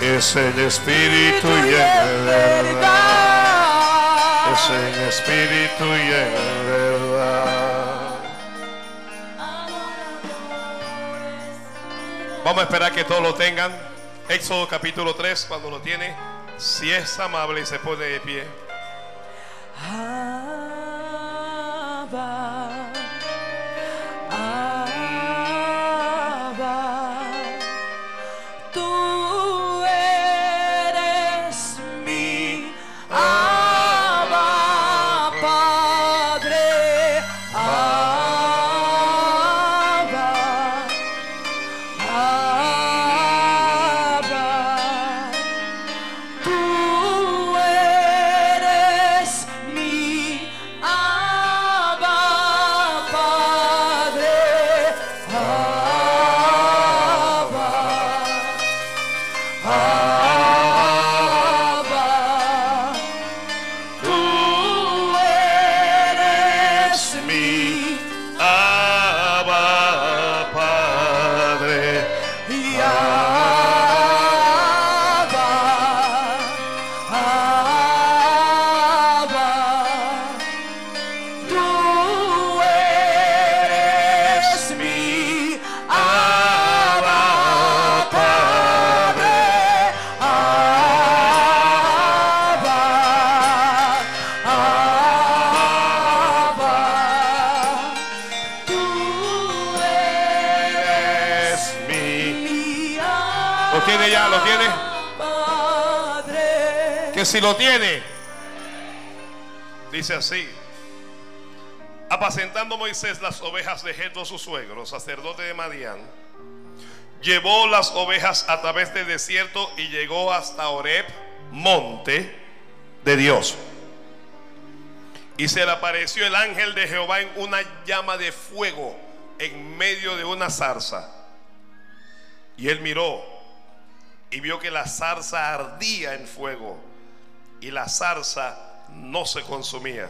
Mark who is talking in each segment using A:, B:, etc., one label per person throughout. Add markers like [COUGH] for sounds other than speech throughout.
A: Es en espíritu y en verdad. Es en espíritu y en verdad. Vamos a esperar que todos lo tengan. Éxodo capítulo 3, cuando lo tiene, si es amable y se pone de pie.
B: Abba,
A: lo tiene, dice así. Apacentando Moisés las ovejas de Jetro su suegro, sacerdote de Madián, llevó las ovejas a través del desierto y llegó hasta Oreb, monte de Dios. Y se le apareció el ángel de Jehová en una llama de fuego en medio de una zarza. Y él miró y vio que la zarza ardía en fuego y la zarza no se consumía.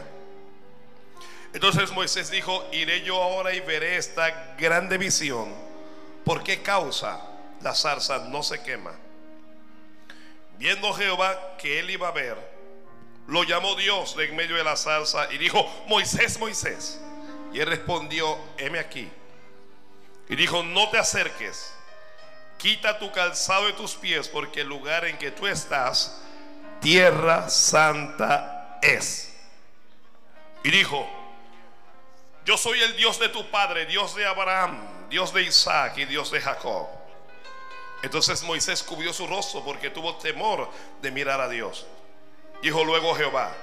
A: Entonces Moisés dijo, iré yo ahora y veré esta grande visión. ¿Por qué causa la zarza no se quema? Viendo Jehová que él iba a ver, lo llamó Dios de en medio de la zarza y dijo, Moisés, Moisés. Y él respondió, heme aquí. Y dijo, no te acerques, quita tu calzado de tus pies, porque el lugar en que tú estás, tierra santa es. Y dijo, yo soy el Dios de tu padre, Dios de Abraham, Dios de Isaac y Dios de Jacob. Entonces Moisés cubrió su rostro porque tuvo temor de mirar a Dios. Dijo luego Jehová,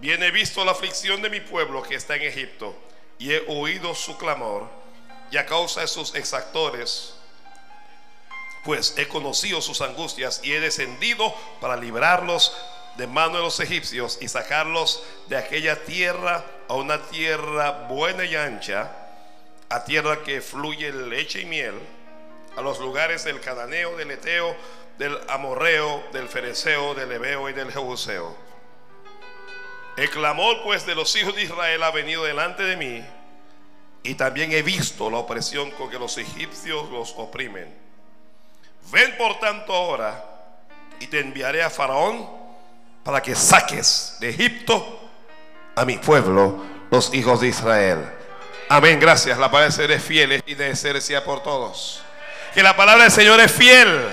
A: bien he visto la aflicción de mi pueblo que está en Egipto y he oído su clamor y a causa de sus exactores, pues he conocido sus angustias y he descendido para librarlos de mano de los egipcios y sacarlos de aquella tierra a una tierra buena y ancha, a tierra que fluye leche y miel, a los lugares del cananeo, del eteo, del amorreo, del fereceo, del ebeo y del jebuseo. El clamor pues de los hijos de Israel ha venido delante de mí y también he visto la opresión con que los egipcios los oprimen. Ven por tanto ahora y te enviaré a Faraón para que saques de Egipto a mi pueblo, los hijos de Israel. Amén, gracias. La palabra del Señor es fiel y de ser por todos. Que la palabra del Señor es fiel.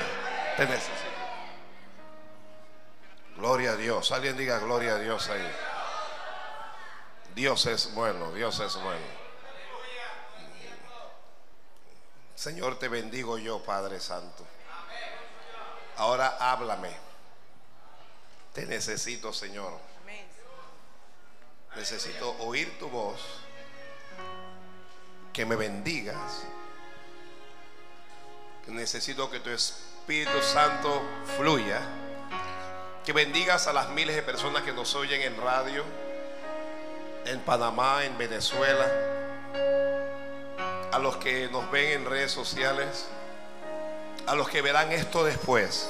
A: Gloria a Dios. Alguien diga gloria a Dios ahí. Dios es bueno, Dios es bueno. Señor, te bendigo yo, Padre Santo. Ahora háblame. Te necesito, Señor. Necesito oír tu voz. Que me bendigas. Necesito que tu Espíritu Santo fluya. Que bendigas a las miles de personas que nos oyen en radio, en Panamá, en Venezuela, a los que nos ven en redes sociales, a los que verán esto después,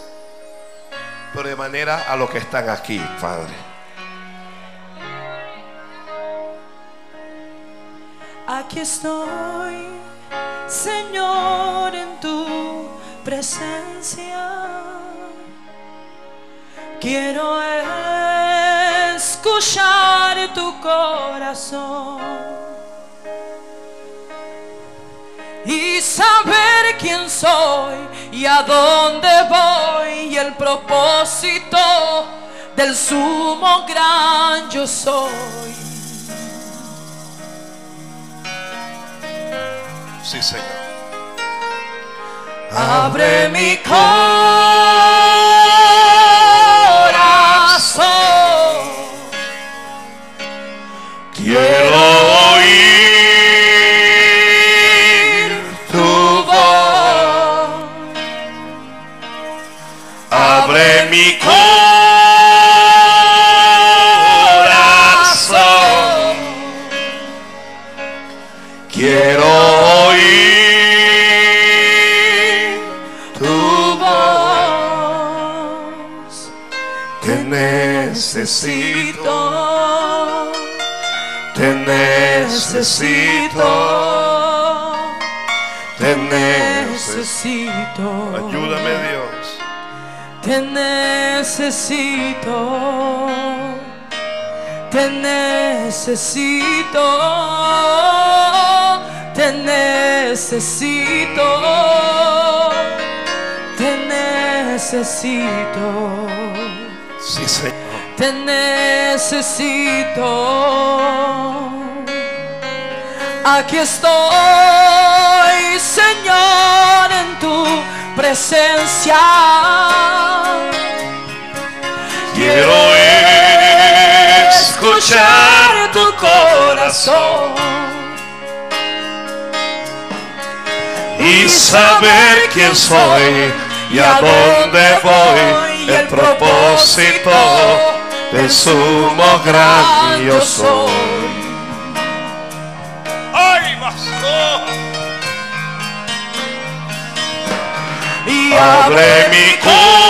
A: pero de manera a los que están aquí, Padre.
B: Aquí estoy, Señor, en tu presencia. Quiero escuchar tu corazón y saber quién soy y a dónde voy y el propósito del sumo gran yo soy.
A: Sí, Señor.
B: Abre mi corazón.
A: Quiero necesito. Te necesito. Te necesito. Ayúdame Dios.
B: Te necesito. Te necesito. Te necesito. Te necesito.
A: Sí, Señor.
B: Te necesito. Aquí estoy, Señor, en tu presencia.
A: Quiero escuchar tu corazón y saber quién soy y a dónde voy, el propósito del sumo gran yo soy. ¡Ay, pastor!
B: Y
A: Abre mi corazón.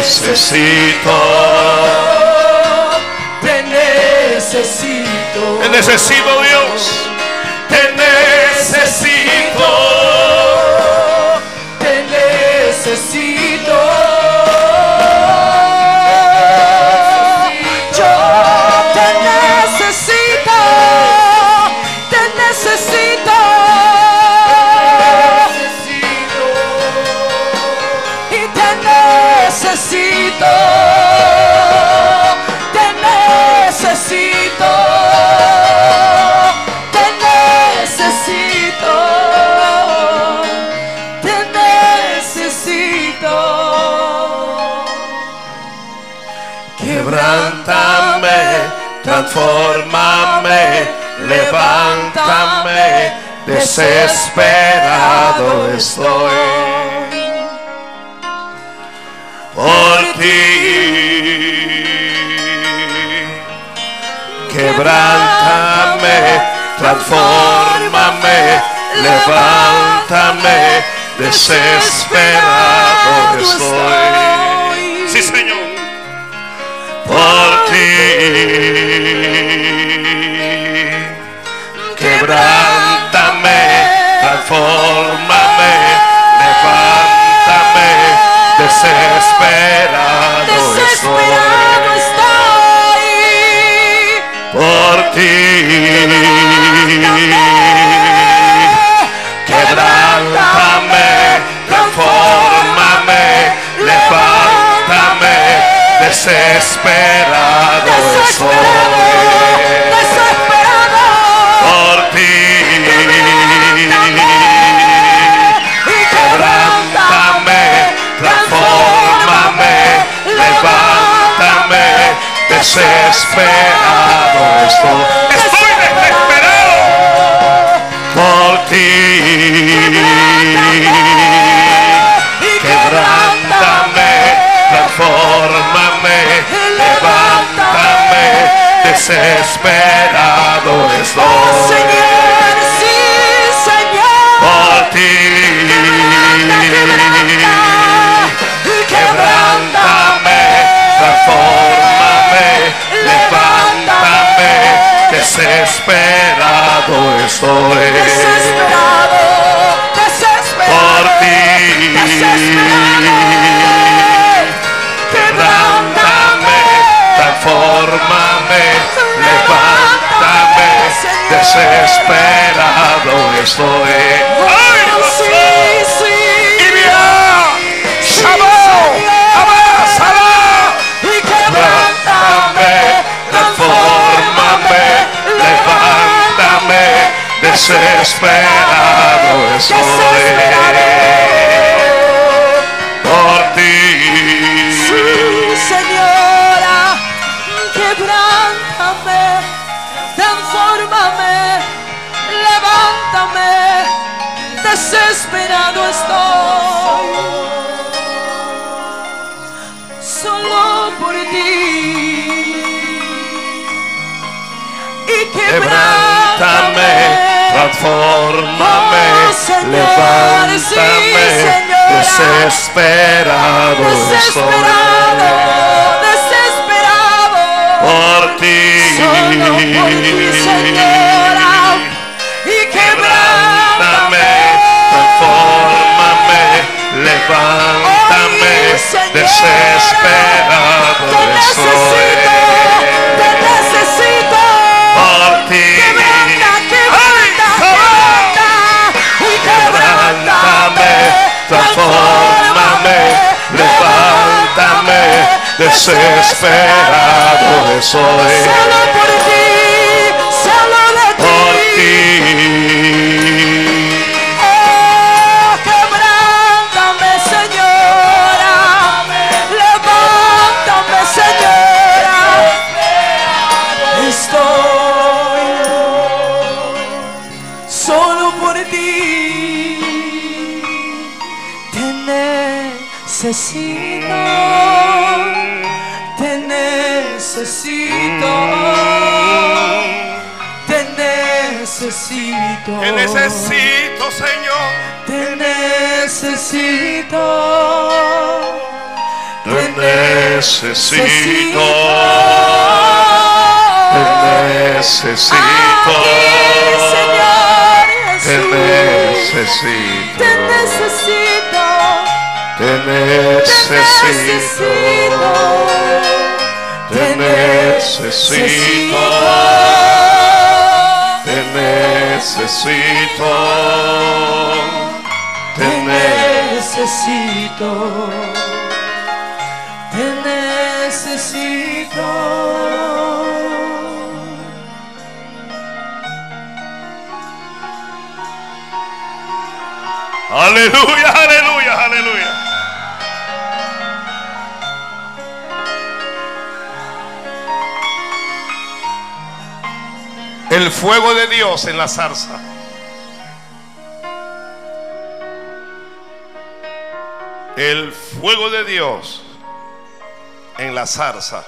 A: Necesito. te necesito.
B: Te necesito,
A: Quebrántame, transformame, levántame, desesperado estoy. Por ti, quebrántame, transformame, levántame, desesperado estoy. Sí, Señor por ti. Quebrántame, transfórmame, levántame, desesperado
B: Desesperado
A: estoy.
B: estoy.
A: Por ti. Desesperado
B: Desesperado,
A: estoy.
B: desesperado.
A: Por ti.
B: Y
A: Quebrántame, transfórmame, levántame, desesperado estoy. Estoy desesperado por ti. Levántame, desesperado
B: Oh
A: estoy
B: Señor, sí, Señor.
A: por ti. Quebrántame, transfórmame, levántame, desesperado estoy
B: Desesperado, desesperado.
A: por ti. Desesperado estoy. ¡Ay,
B: Sí, sí. Y
A: Quebrántame, transfórmame, levántame, desesperado estoy. Por ti.
B: Sí, Señora, desesperado estoy. Solo por ti. Y
A: Quebrántame, transfórmame,
B: Oh, sí,
A: levántame,
B: Señora.
A: desesperado
B: Desesperado,
A: estoy
B: desesperado.
A: por ti.
B: Solo por ti, Señora.
A: Levántame,
B: Ay, Señora.
A: desesperado
B: Te necesito, te necesito.
A: por ti.
B: Quebranta, quebranta, quebranta.
A: Transfórmame, levántame, desesperado soy
B: Solo por ti, solo de
A: por
B: ti. Te necesito,
A: Señor.
B: Te necesito.
A: Te necesito. Te necesito.
B: Aquí, Señor
A: Te necesito.
B: Te necesito.
A: Te
B: Te
A: necesito. Te necesito. Te necesito. Te
B: necesito. Te necesito.
A: Aleluya, aleluya. El fuego de Dios en la zarza. El fuego de Dios en la zarza.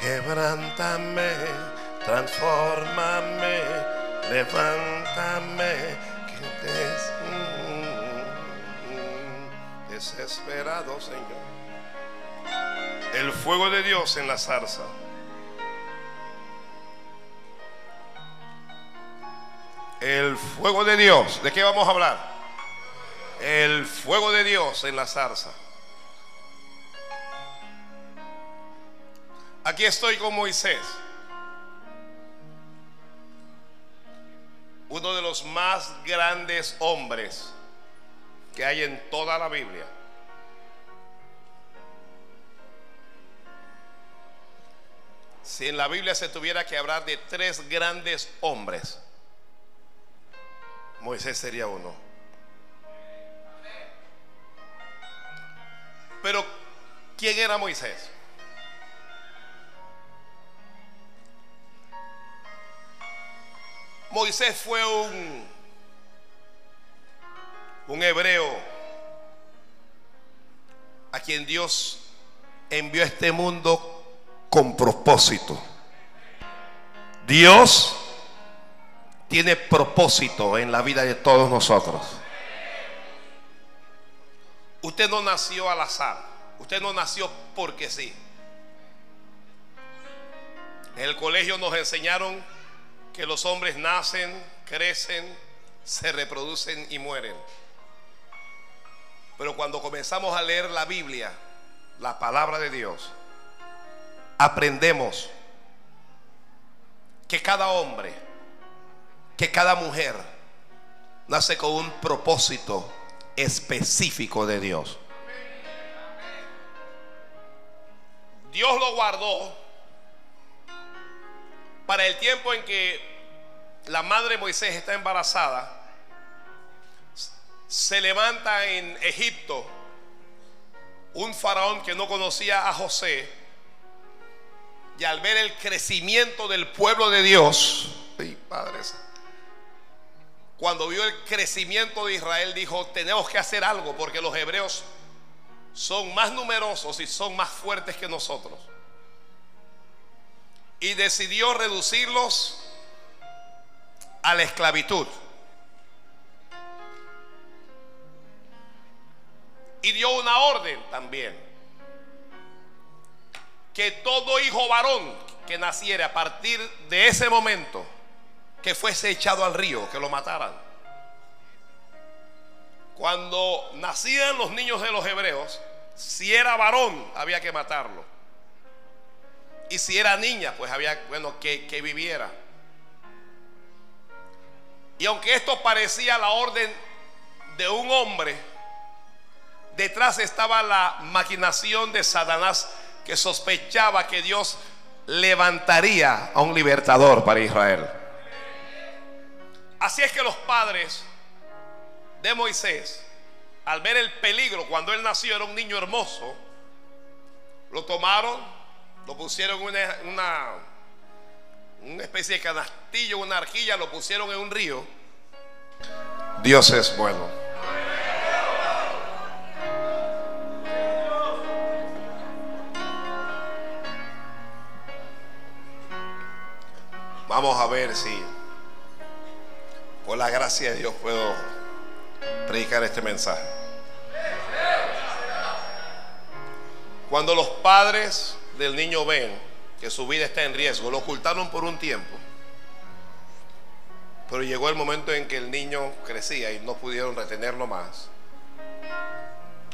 A: Quebrántame, transfórmame, levántame, que des- desesperado, Señor. El fuego de Dios en la zarza. El fuego de Dios. ¿De qué vamos a hablar? El fuego de Dios en la zarza. Aquí estoy con Moisés. Uno de los más grandes hombres que hay en toda la Biblia. Si en la Biblia se tuviera que hablar de tres grandes hombres, Moisés sería uno. Pero ¿Quién era Moisés? Moisés fue un, un hebreo a quien Dios envió a este mundo con propósito. Dios tiene propósito en la vida de todos nosotros. Usted no nació al azar. Usted no nació porque sí. En el colegio nos enseñaron que los hombres nacen, crecen, se reproducen y mueren. Pero cuando comenzamos a leer la Biblia, la palabra de Dios, aprendemos que cada hombre, que cada mujer nace con un propósito específico de Dios. Dios lo guardó para el tiempo en que la madre Moisés está embarazada, se levanta en Egipto un faraón que no conocía a José y al ver el crecimiento del pueblo de Dios, padres, cuando vio el crecimiento de Israel dijo, tenemos que hacer algo porque los hebreos son más numerosos y son más fuertes que nosotros y decidió reducirlos a la esclavitud. Y dio una orden también. Que todo hijo varón que naciera a partir de ese momento, que fuese echado al río, que lo mataran. Cuando nacían los niños de los hebreos, si era varón, había que matarlo. Y si era niña, pues había, bueno, que, que viviera. Y aunque esto parecía la orden de un hombre, detrás estaba la maquinación de Satanás que sospechaba que Dios levantaría a un libertador para Israel. Así es que los padres de Moisés, al ver el peligro cuando él nació, era un niño hermoso, lo tomaron lo pusieron en una, especie de canastillo, una arquilla, lo pusieron en un río. Dios es bueno. Vamos a ver si por la gracia de Dios puedo predicar este mensaje. Cuando los padres del niño ven que su vida está en riesgo, lo ocultaron por un tiempo. Pero llegó el momento en que el niño crecía y no pudieron retenerlo más.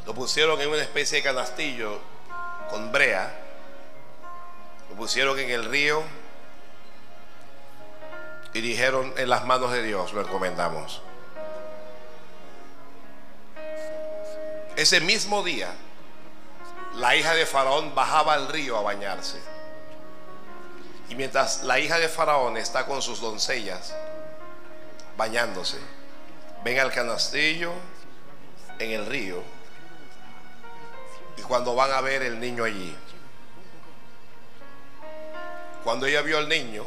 A: Lo pusieron en una especie de canastillo con brea. Lo pusieron en el río y dijeron en las manos de Dios lo encomendamos. Ese mismo día la hija de Faraón bajaba al río a bañarse. Y mientras la hija de Faraón está con sus doncellas bañándose, ven al canastillo en el río y cuando van a ver el niño allí, cuando ella vio al niño,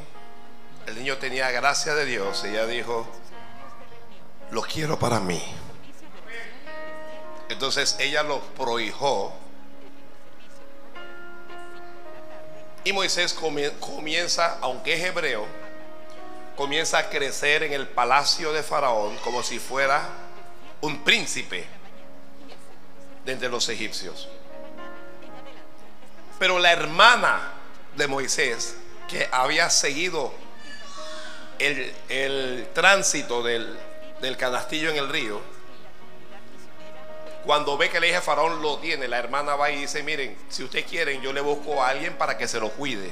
A: el niño tenía gracia de Dios ella dijo, lo quiero para mí. Entonces ella lo prohijó Y Moisés comienza, aunque es hebreo, comienza a crecer en el palacio de Faraón como si fuera un príncipe de entre los egipcios. Pero la hermana de Moisés, que había seguido el, tránsito del, del canastillo en el río, cuando ve que la hija Faraón lo tiene, la hermana va y dice, miren, si ustedes quieren, yo le busco a alguien para que se lo cuide.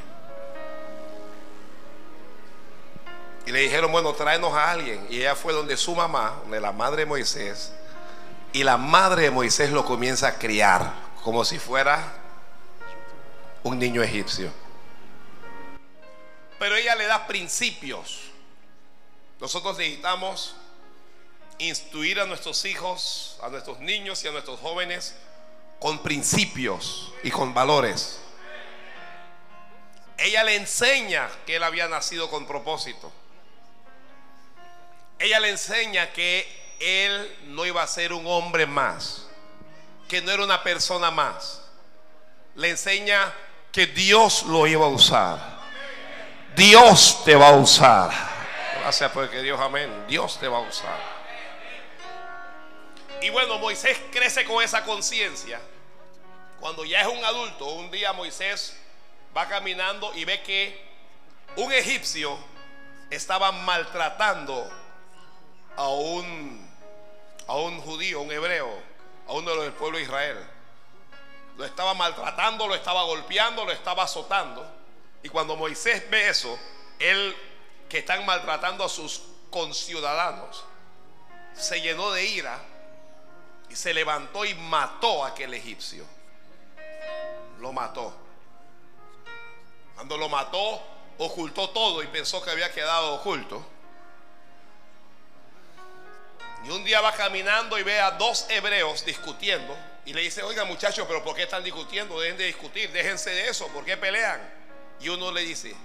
A: Y le dijeron, bueno, tráenos a alguien. Y ella fue donde su mamá, donde la madre de Moisés, y la madre de Moisés lo comienza a criar como si fuera un niño egipcio. Pero ella le da principios. Nosotros necesitamos instruir a nuestros hijos, a nuestros niños y a nuestros jóvenes con principios y con valores. Ella le enseña que él había nacido con propósito. Ella le enseña que él no iba a ser un hombre más, que no era una persona más. Le enseña que Dios lo iba a usar. Dios te va a usar. Gracias porque Dios, amén. Dios te va a usar. Y bueno, Moisés crece con esa conciencia. Cuando ya es un adulto, un día Moisés va caminando y ve que un egipcio estaba maltratando a un, a un judío, un hebreo, a uno de los del pueblo de Israel. Lo estaba maltratando, lo estaba golpeando, lo estaba azotando. Y cuando Moisés ve eso, él que están maltratando a sus conciudadanos, se llenó de ira y se levantó y mató a aquel egipcio. Lo mató. Cuando lo mató, ocultó todo y pensó que había quedado oculto. Y un día va caminando y ve a dos hebreos discutiendo. Y le dice, oiga muchachos, pero ¿por qué están discutiendo? Dejen de discutir, déjense de eso, ¿por qué pelean? Y uno le dice,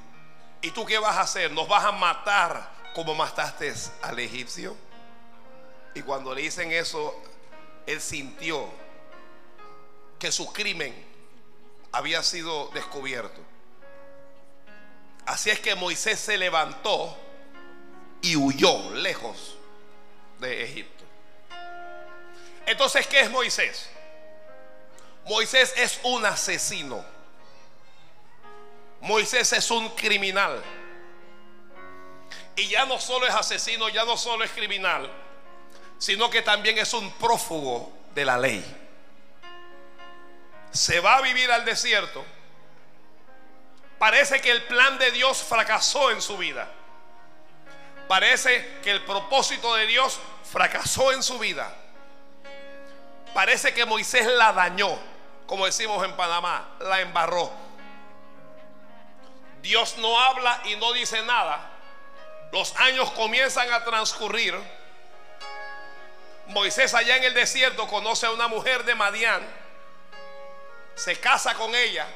A: ¿y tú qué vas a hacer? ¿Nos vas a matar como mataste al egipcio? Y cuando le dicen eso, él sintió que su crimen había sido descubierto. Así es que Moisés se levantó y huyó lejos de Egipto. Entonces, ¿qué es Moisés? Moisés es un asesino. Moisés es un criminal. Y ya no solo es asesino, ya no solo es criminal, sino que también es un prófugo de la ley. Se va a vivir al desierto Parece que el plan de Dios fracasó en su vida. Parece que el propósito de Dios fracasó en su vida. Parece que Moisés la dañó, como decimos en Panamá, la embarró. Dios no habla y no dice nada. Los años comienzan a transcurrir. Moisés allá en el desierto conoce a una mujer de Madián. Se casa con ella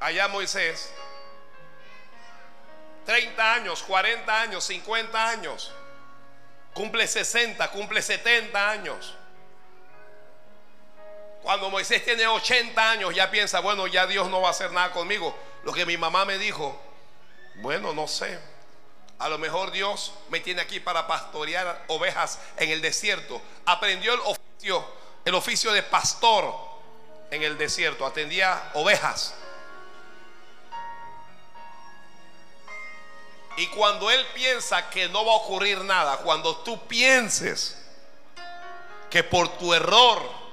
A: allá Moisés, 30 años, 40 años, 50 años, cumple 60, cumple 70 años. Cuando Moisés tiene 80 años ya piensa, bueno, ya Dios no va a hacer nada conmigo. Lo que mi mamá me dijo, bueno, no sé. A lo mejor Dios me tiene aquí para pastorear ovejas en el desierto. Aprendió el oficio, el oficio de pastor en el desierto. Atendía ovejas. Y cuando Él piensa que no va a ocurrir nada, cuando tú pienses que por tu error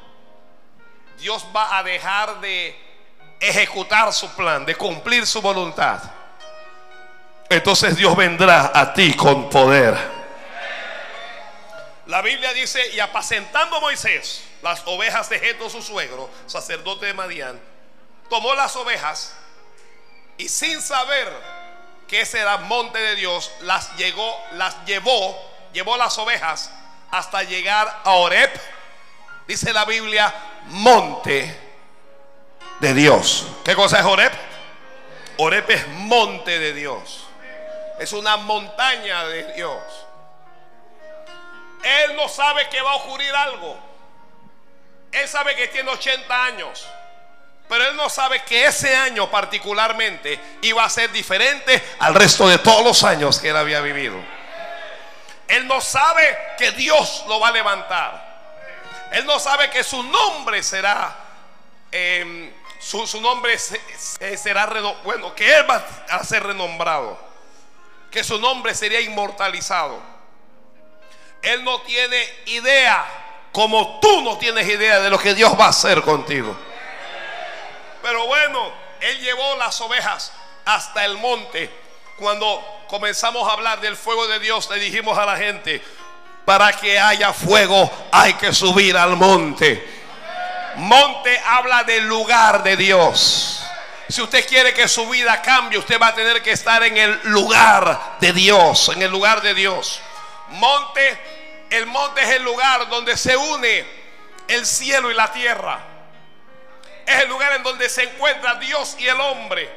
A: Dios va a dejar de ejecutar su plan, de cumplir su voluntad, entonces Dios vendrá a ti con poder. La Biblia dice, y apacentando Moisés las ovejas de Jeto su suegro, sacerdote de Madián, tomó las ovejas y sin saber que ese era monte de Dios, las llegó, las llevó, llevó las ovejas hasta llegar a Oreb. Dice la Biblia, monte de Dios. ¿Qué cosa es Oreb? Oreb es monte de Dios. Es una montaña de Dios. Él no sabe que va a ocurrir algo. Él sabe que tiene 80 años. Pero él no sabe que ese año particularmente iba a ser diferente al resto de todos los años que él había vivido. Él no sabe que Dios lo va a levantar. Él no sabe que su nombre será, em, su, su, nombre será, bueno, que él va a ser renombrado. Que su nombre sería inmortalizado. Él no tiene idea, como tú no tienes idea de lo que Dios va a hacer contigo. Pero bueno, él llevó las ovejas hasta el monte. Cuando comenzamos a hablar del fuego de Dios, le dijimos a la gente, para que haya fuego hay que subir al monte. Monte habla del lugar de Dios. Si usted quiere que su vida cambie, usted va a tener que estar en el lugar de Dios, en el lugar de Dios. Monte, el monte es el lugar donde se une el cielo y la tierra. Es el lugar en donde se encuentra Dios y el hombre.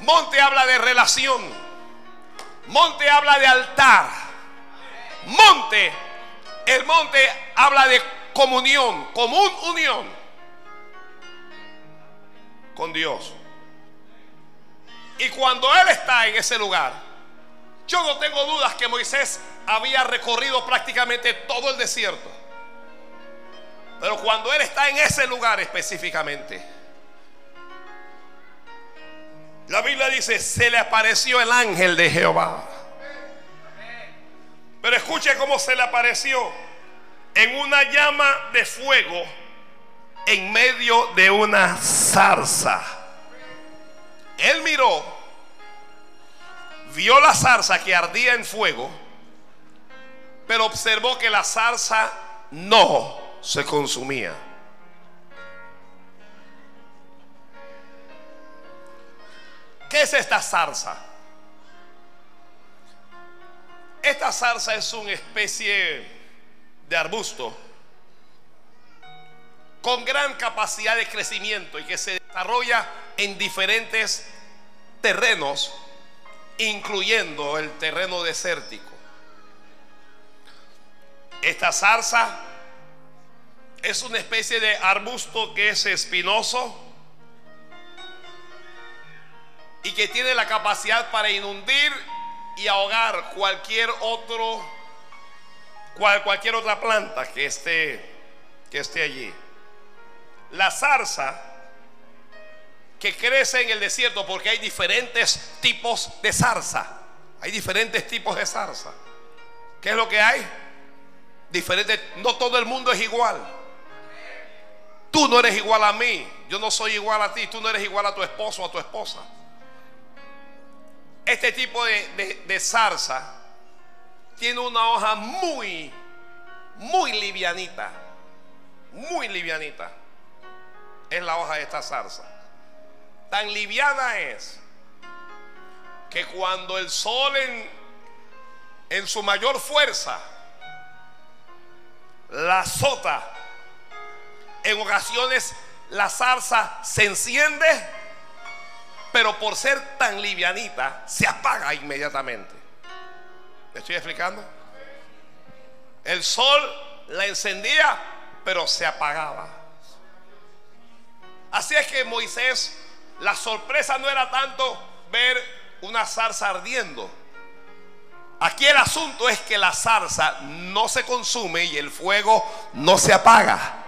A: Monte habla de relación. Monte habla de altar. Monte, el monte habla de comunión, común unión con Dios. Y cuando Él está en ese lugar, yo no tengo dudas que Moisés había recorrido prácticamente todo el desierto. Pero cuando Él está en ese lugar específicamente, la Biblia dice, se le apareció el ángel de Jehová. Pero escuche cómo se le apareció en una llama de fuego en medio de una zarza. Él miró, vio la zarza que ardía en fuego, pero observó que la zarza no se consumía. ¿Qué es esta zarza? Esta zarza es una especie de arbusto con gran capacidad de crecimiento y que se desarrolla en diferentes terrenos, incluyendo el terreno desértico. Esta zarza es una especie de arbusto que es espinoso y que tiene la capacidad para inundir y ahogar cualquier otro cualquier otra planta que esté que esté allí. La zarza que crece en el desierto porque hay diferentes tipos de zarza. Hay diferentes tipos de zarza. ¿Qué es lo que hay? Diferentes, no todo el mundo es igual. Tú no eres igual a mí, yo no soy igual a ti, tú no eres igual a tu esposo o a tu esposa. Este tipo de, de, zarza tiene una hoja muy, muy livianita, muy livianita. Es la hoja de esta zarza. Tan liviana es que cuando el sol en, en su mayor fuerza la azota, en ocasiones la zarza se enciende, pero por ser tan livianita, se apaga inmediatamente. ¿Me estoy explicando? El sol la encendía, pero se apagaba. Así es que Moisés, la sorpresa no era tanto ver una zarza ardiendo. Aquí el asunto es que la zarza no se consume y el fuego no se apaga.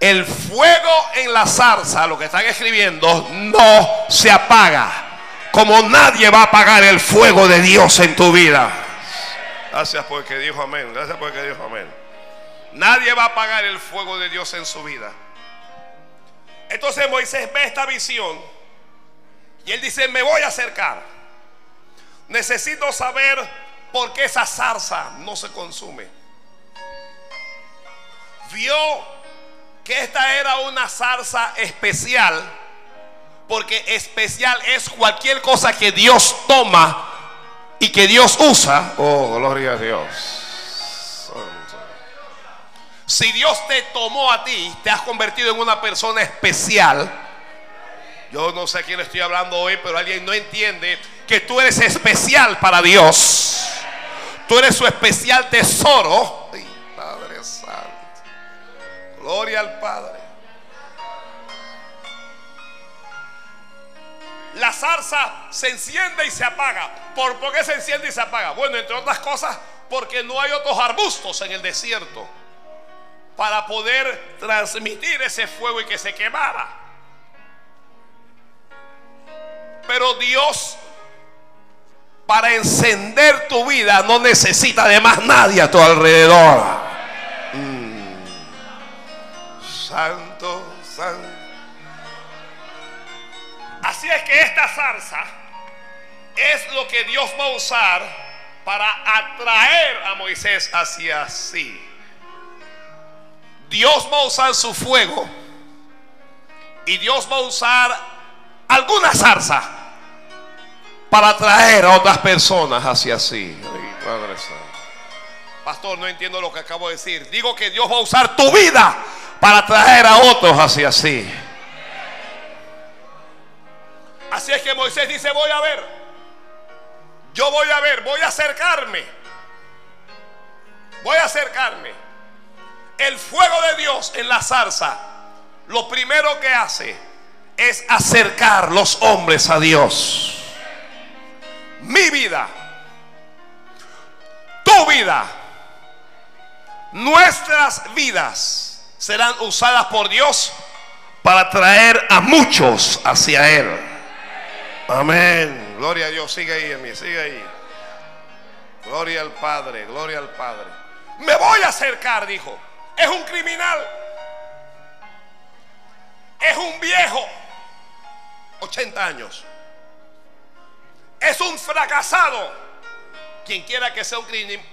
A: El fuego en la zarza, lo que están escribiendo, no se apaga. Como nadie va a apagar el fuego de Dios en tu vida. Gracias porque dijo amén. Gracias porque dijo amén. Nadie va a apagar el fuego de Dios en su vida. Entonces Moisés ve esta visión y él dice, me voy a acercar. Necesito saber por qué esa zarza no se consume. Vio que esta era una zarza especial, porque especial es cualquier cosa que Dios toma y que Dios usa. Oh, gloria a Dios. Si Dios te tomó a ti, te has convertido en una persona especial. Yo no sé a quién le estoy hablando hoy, pero alguien no entiende que tú eres especial para Dios. Tú eres su especial tesoro. Gloria al Padre. La zarza se enciende y se apaga. ¿Por qué se enciende y se apaga? Bueno, entre otras cosas, porque no hay otros arbustos en el desierto para poder transmitir ese fuego y que se quemara. Pero Dios, para encender tu vida, no necesita de más nadie a tu alrededor. Santo, santo. Así es que esta zarza es lo que Dios va a usar para atraer a Moisés hacia sí. Dios va a usar su fuego y Dios va a usar alguna zarza para atraer a otras personas hacia sí. Pastor, no entiendo lo que acabo de decir. Digo que Dios va a usar tu vida para traer a otros hacia sí. Así es que Moisés dice, voy a ver. Yo voy a ver, voy a acercarme. Voy a acercarme. El fuego de Dios en la zarza, lo primero que hace es acercar los hombres a Dios. Mi vida, tu vida, nuestras vidas serán usadas por Dios para traer a muchos hacia Él. Amén. Gloria a Dios. Sigue ahí, en mí, sigue ahí. Gloria al Padre, gloria al Padre. Me voy a acercar, dijo. Es un criminal. Es un viejo. 80 años. Es un fracasado. Quien quiera que sea un,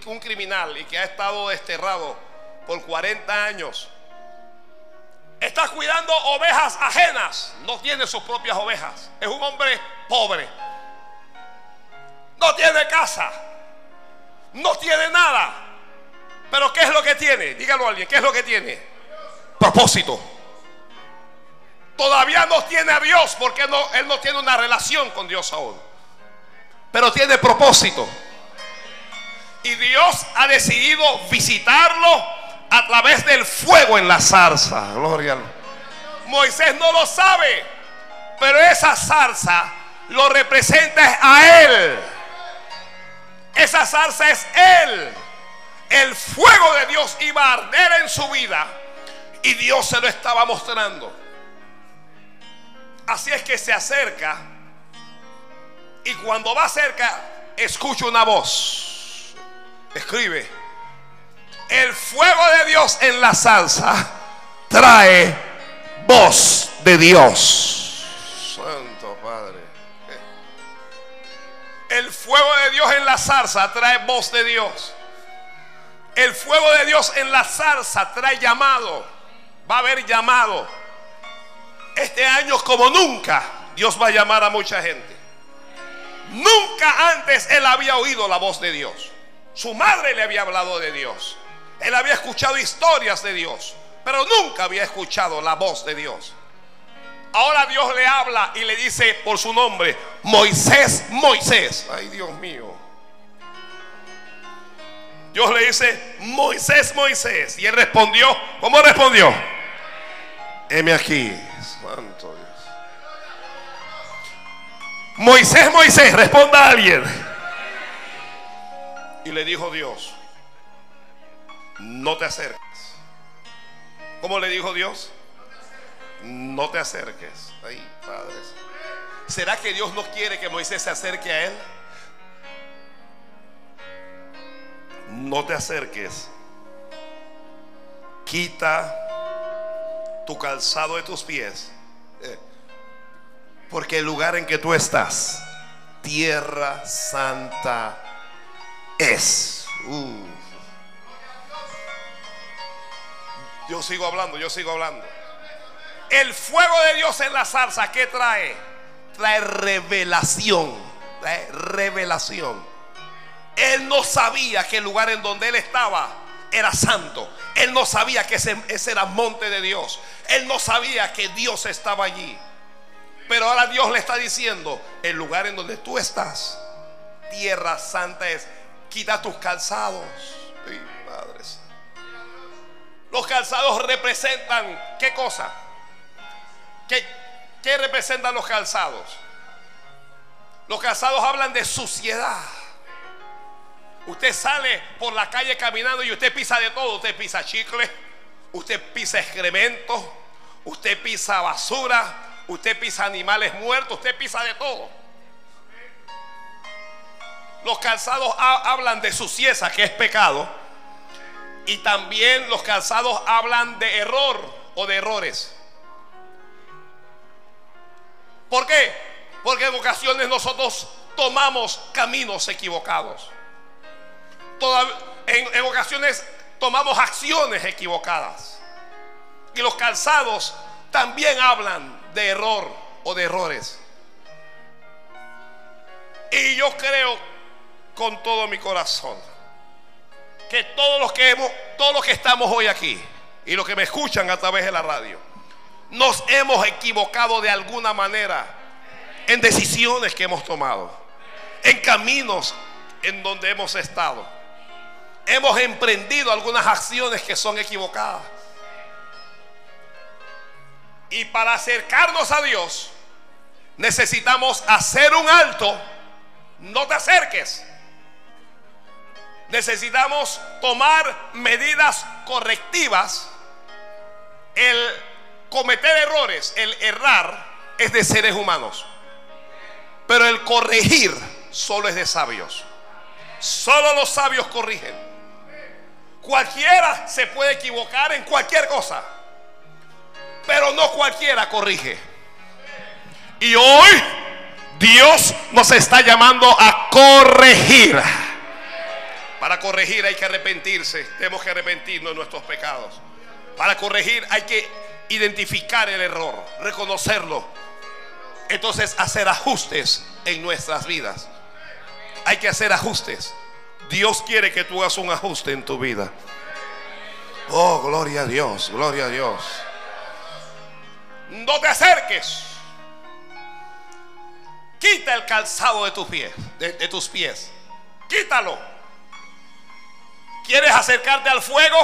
A: un criminal y que ha estado desterrado por 40 años. Está cuidando ovejas ajenas. No tiene sus propias ovejas. Es un hombre pobre. No tiene casa. No tiene nada. Pero ¿qué es lo que tiene? Dígalo a alguien. ¿Qué es lo que tiene? Propósito. Todavía no tiene a Dios porque no, él no tiene una relación con Dios aún. Pero tiene propósito. Y Dios ha decidido visitarlo a través del fuego en la zarza. Gloria Moisés no lo sabe, pero esa zarza lo representa a él. Esa zarza es él. El fuego de Dios iba a arder en su vida y Dios se lo estaba mostrando. Así es que se acerca y cuando va cerca escucha una voz. Escribe. El fuego de Dios en la salsa trae voz de Dios. Santo Padre. El fuego de Dios en la zarza trae voz de Dios. El fuego de Dios en la zarza trae llamado. Va a haber llamado. Este año como nunca Dios va a llamar a mucha gente. Nunca antes él había oído la voz de Dios. Su madre le había hablado de Dios. Él había escuchado historias de Dios, pero nunca había escuchado la voz de Dios. Ahora Dios le habla y le dice por su nombre, Moisés, Moisés. Ay Dios mío. Dios le dice, Moisés, Moisés. Y él respondió, ¿cómo respondió? Heme aquí, santo Dios. Moisés, Moisés, responda a alguien. Y le dijo Dios, no te acerques. ¿Cómo le dijo Dios? No te acerques. Ay, padres. ¿Será que Dios no quiere que Moisés se acerque a él? No te acerques. Quita tu calzado de tus pies. Eh, porque el lugar en que tú estás, tierra santa es. Uh. Yo sigo hablando, yo sigo hablando. El fuego de Dios en la salsa, ¿qué trae? Trae revelación. Trae revelación. Él no sabía que el lugar en donde él estaba era santo. Él no sabía que ese, era monte de Dios. Él no sabía que Dios estaba allí. Pero ahora Dios le está diciendo, el lugar en donde tú estás, tierra santa es, quita tus calzados. Ay. Los calzados representan qué cosa? ¿Qué, ¿Qué, representan los calzados? Los calzados hablan de suciedad. Usted sale por la calle caminando y usted pisa de todo. Usted pisa chicle, usted pisa excremento, usted pisa basura, usted pisa animales muertos, usted pisa de todo. Los calzados hablan de suciedad, que es pecado y también los calzados hablan de error o de errores. ¿Por qué? Porque en ocasiones nosotros tomamos caminos equivocados. en, en ocasiones tomamos acciones equivocadas. Y los calzados también hablan de error o de errores. Y yo creo con todo mi corazón que todos los que hemos, todos los que estamos hoy aquí y los que me escuchan a través de la radio, nos hemos equivocado de alguna manera en decisiones que hemos tomado, en caminos en donde hemos estado. Hemos emprendido algunas acciones que son equivocadas. Y para acercarnos a Dios, necesitamos hacer un alto. No te acerques. Necesitamos tomar medidas correctivas. El cometer errores, el errar, es de seres humanos. Pero el corregir solo es de sabios. Solo los sabios corrigen. Cualquiera se puede equivocar en cualquier cosa. Pero no cualquiera corrige. Y hoy Dios nos está llamando a corregir. Para corregir hay que arrepentirse. Tenemos que arrepentirnos de nuestros pecados. Para corregir hay que identificar el error, reconocerlo. Entonces hacer ajustes en nuestras vidas. Hay que hacer ajustes. Dios quiere que tú hagas un ajuste en tu vida. Oh, gloria a Dios, gloria a Dios. No te acerques. Quita el calzado de tus pies, de, de tus pies. Quítalo. ¿Quieres acercarte al fuego?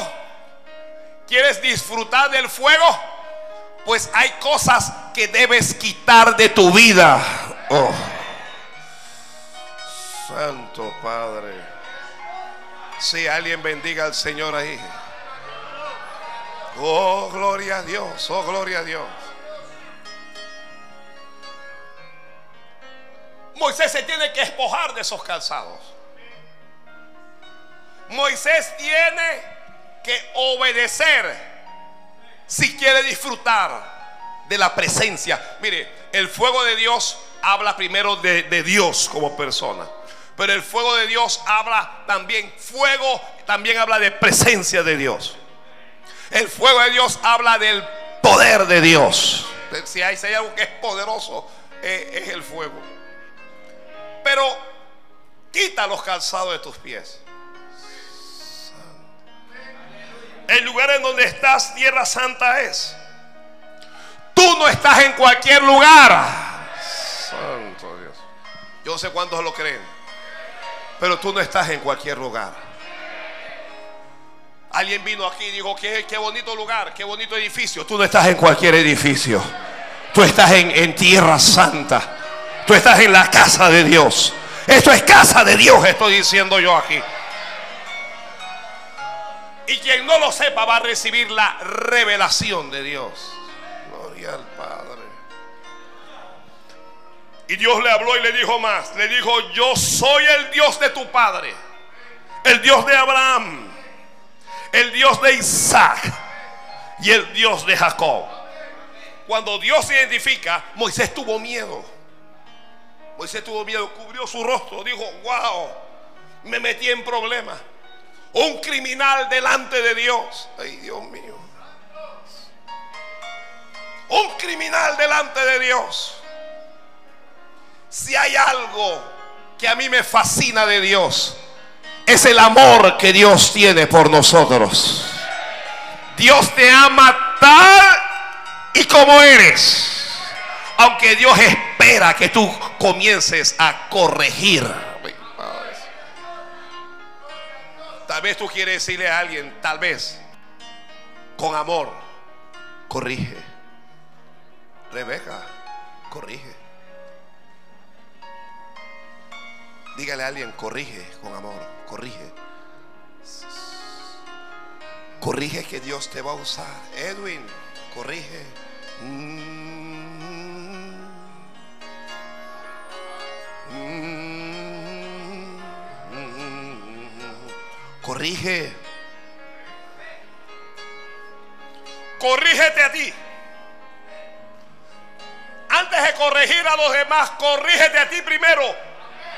A: ¿Quieres disfrutar del fuego? Pues hay cosas que debes quitar de tu vida. Oh. Santo Padre. Si alguien bendiga al Señor ahí. Oh, gloria a Dios. Oh, gloria a Dios. Moisés se tiene que despojar de esos calzados. Moisés tiene que obedecer si quiere disfrutar de la presencia. Mire, el fuego de Dios habla primero de, Dios como persona. Pero el fuego de Dios habla también, fuego también habla de presencia de Dios. El fuego de Dios habla del poder de Dios. Si hay, hay algo que es poderoso, es, es el fuego. Pero quita los calzados de tus pies. El lugar en donde estás, tierra santa es. Tú no estás en cualquier lugar. Santo Dios. Yo sé cuántos lo creen. Pero tú no estás en cualquier lugar. Alguien vino aquí y dijo, qué, qué bonito lugar, qué bonito edificio. Tú no estás en cualquier edificio. Tú estás en, en tierra santa. Tú estás en la casa de Dios. Esto es casa de Dios, estoy diciendo yo aquí. Y quien no lo sepa va a recibir la revelación de Dios. Gloria al Padre. Y Dios le habló y le dijo más. Le dijo, yo soy el Dios de tu Padre. El Dios de Abraham. El Dios de Isaac. Y el Dios de Jacob. Cuando Dios se identifica, Moisés tuvo miedo. Moisés tuvo miedo, cubrió su rostro. Dijo, wow, me metí en problemas un criminal delante de Dios. Ay, Dios mío. Un criminal delante de Dios. Si hay algo que a mí me fascina de Dios, es el amor que Dios tiene por nosotros. Dios te ama tal y como eres. Aunque Dios espera que tú comiences a corregir. Vez tú quieres decirle a alguien, tal vez, con amor, corrige. Rebeca, corrige. Dígale a alguien, corrige con amor, corrige. Corrige que Dios te va a usar. Edwin, corrige. Corrige. Corrígete a ti. Antes de corregir a los demás, corrígete a ti primero.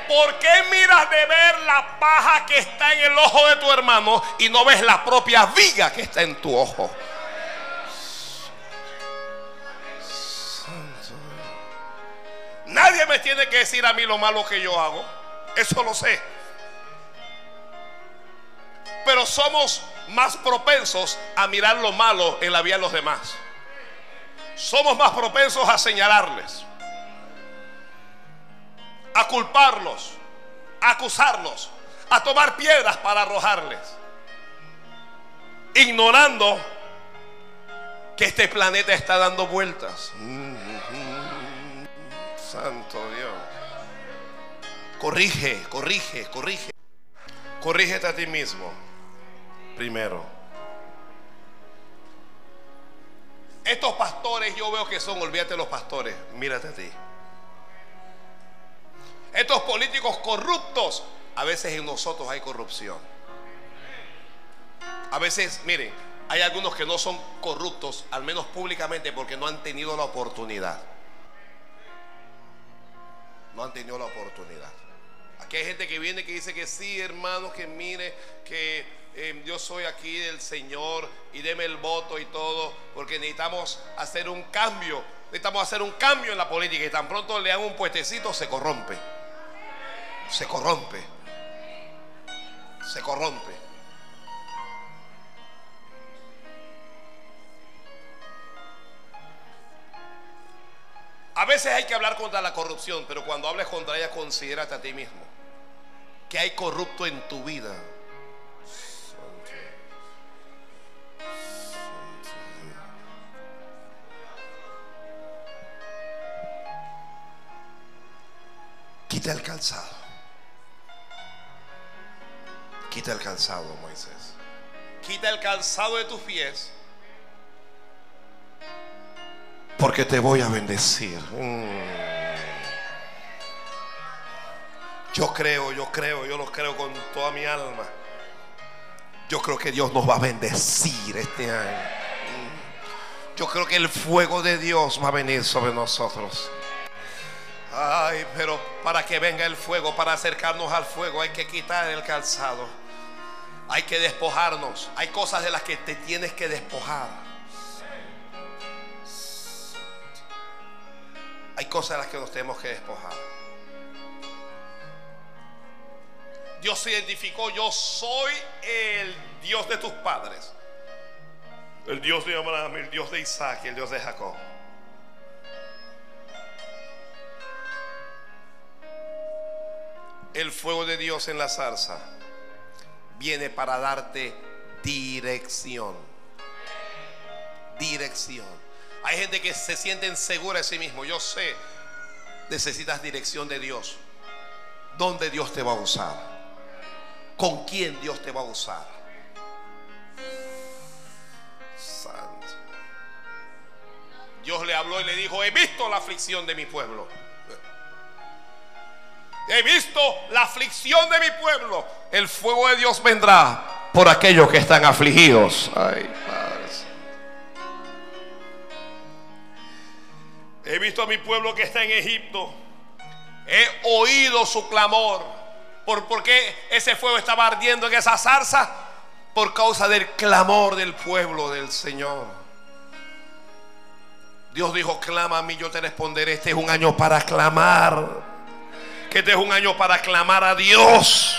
A: ¿Por qué miras de ver la paja que está en el ojo de tu hermano y no ves la propia viga que está en tu ojo? Nadie me tiene que decir a mí lo malo que yo hago. Eso lo sé. Pero somos más propensos a mirar lo malo en la vida de los demás. Somos más propensos a señalarles, a culparlos, a acusarlos, a tomar piedras para arrojarles, ignorando que este planeta está dando vueltas. Santo Dios. Corrige, corrige, corrige. Corrígete a ti mismo. Primero. Estos pastores yo veo que son, olvídate los pastores, mírate a ti. Estos políticos corruptos, a veces en nosotros hay corrupción. A veces, miren, hay algunos que no son corruptos, al menos públicamente, porque no han tenido la oportunidad. No han tenido la oportunidad. Aquí hay gente que viene que dice que sí, hermanos, que mire, que eh, yo soy aquí del Señor y deme el voto y todo, porque necesitamos hacer un cambio. Necesitamos hacer un cambio en la política y tan pronto le dan un puestecito, se corrompe. Se corrompe. Se corrompe. A veces hay que hablar contra la corrupción, pero cuando hables contra ella, considérate a ti mismo que hay corrupto en tu vida. Quita el calzado. Quita el calzado, Moisés. Quita el calzado de tus pies porque te voy a bendecir. Mm. Yo creo, yo creo, yo lo creo con toda mi alma. Yo creo que Dios nos va a bendecir este año. Mm. Yo creo que el fuego de Dios va a venir sobre nosotros. Ay, pero para que venga el fuego, para acercarnos al fuego, hay que quitar el calzado. Hay que despojarnos. Hay cosas de las que te tienes que despojar. Hay cosas de las que nos tenemos que despojar. Dios se identificó, yo soy el Dios de tus padres. El Dios de Abraham, el Dios de Isaac el Dios de Jacob. El fuego de Dios en la zarza viene para darte dirección. Dirección. Hay gente que se siente insegura de sí mismo. Yo sé, necesitas dirección de Dios. ¿Dónde Dios te va a usar? ¿Con quién Dios te va a usar? Santo. Dios le habló y le dijo, he visto la aflicción de mi pueblo. He visto la aflicción de mi pueblo. El fuego de Dios vendrá por aquellos que están afligidos. Ay, He visto a mi pueblo que está en Egipto. He oído su clamor. ¿Por, ¿Por qué ese fuego estaba ardiendo en esa zarza? Por causa del clamor del pueblo del Señor. Dios dijo, clama a mí, yo te responderé. Este es un año para clamar. Que este es un año para clamar a Dios.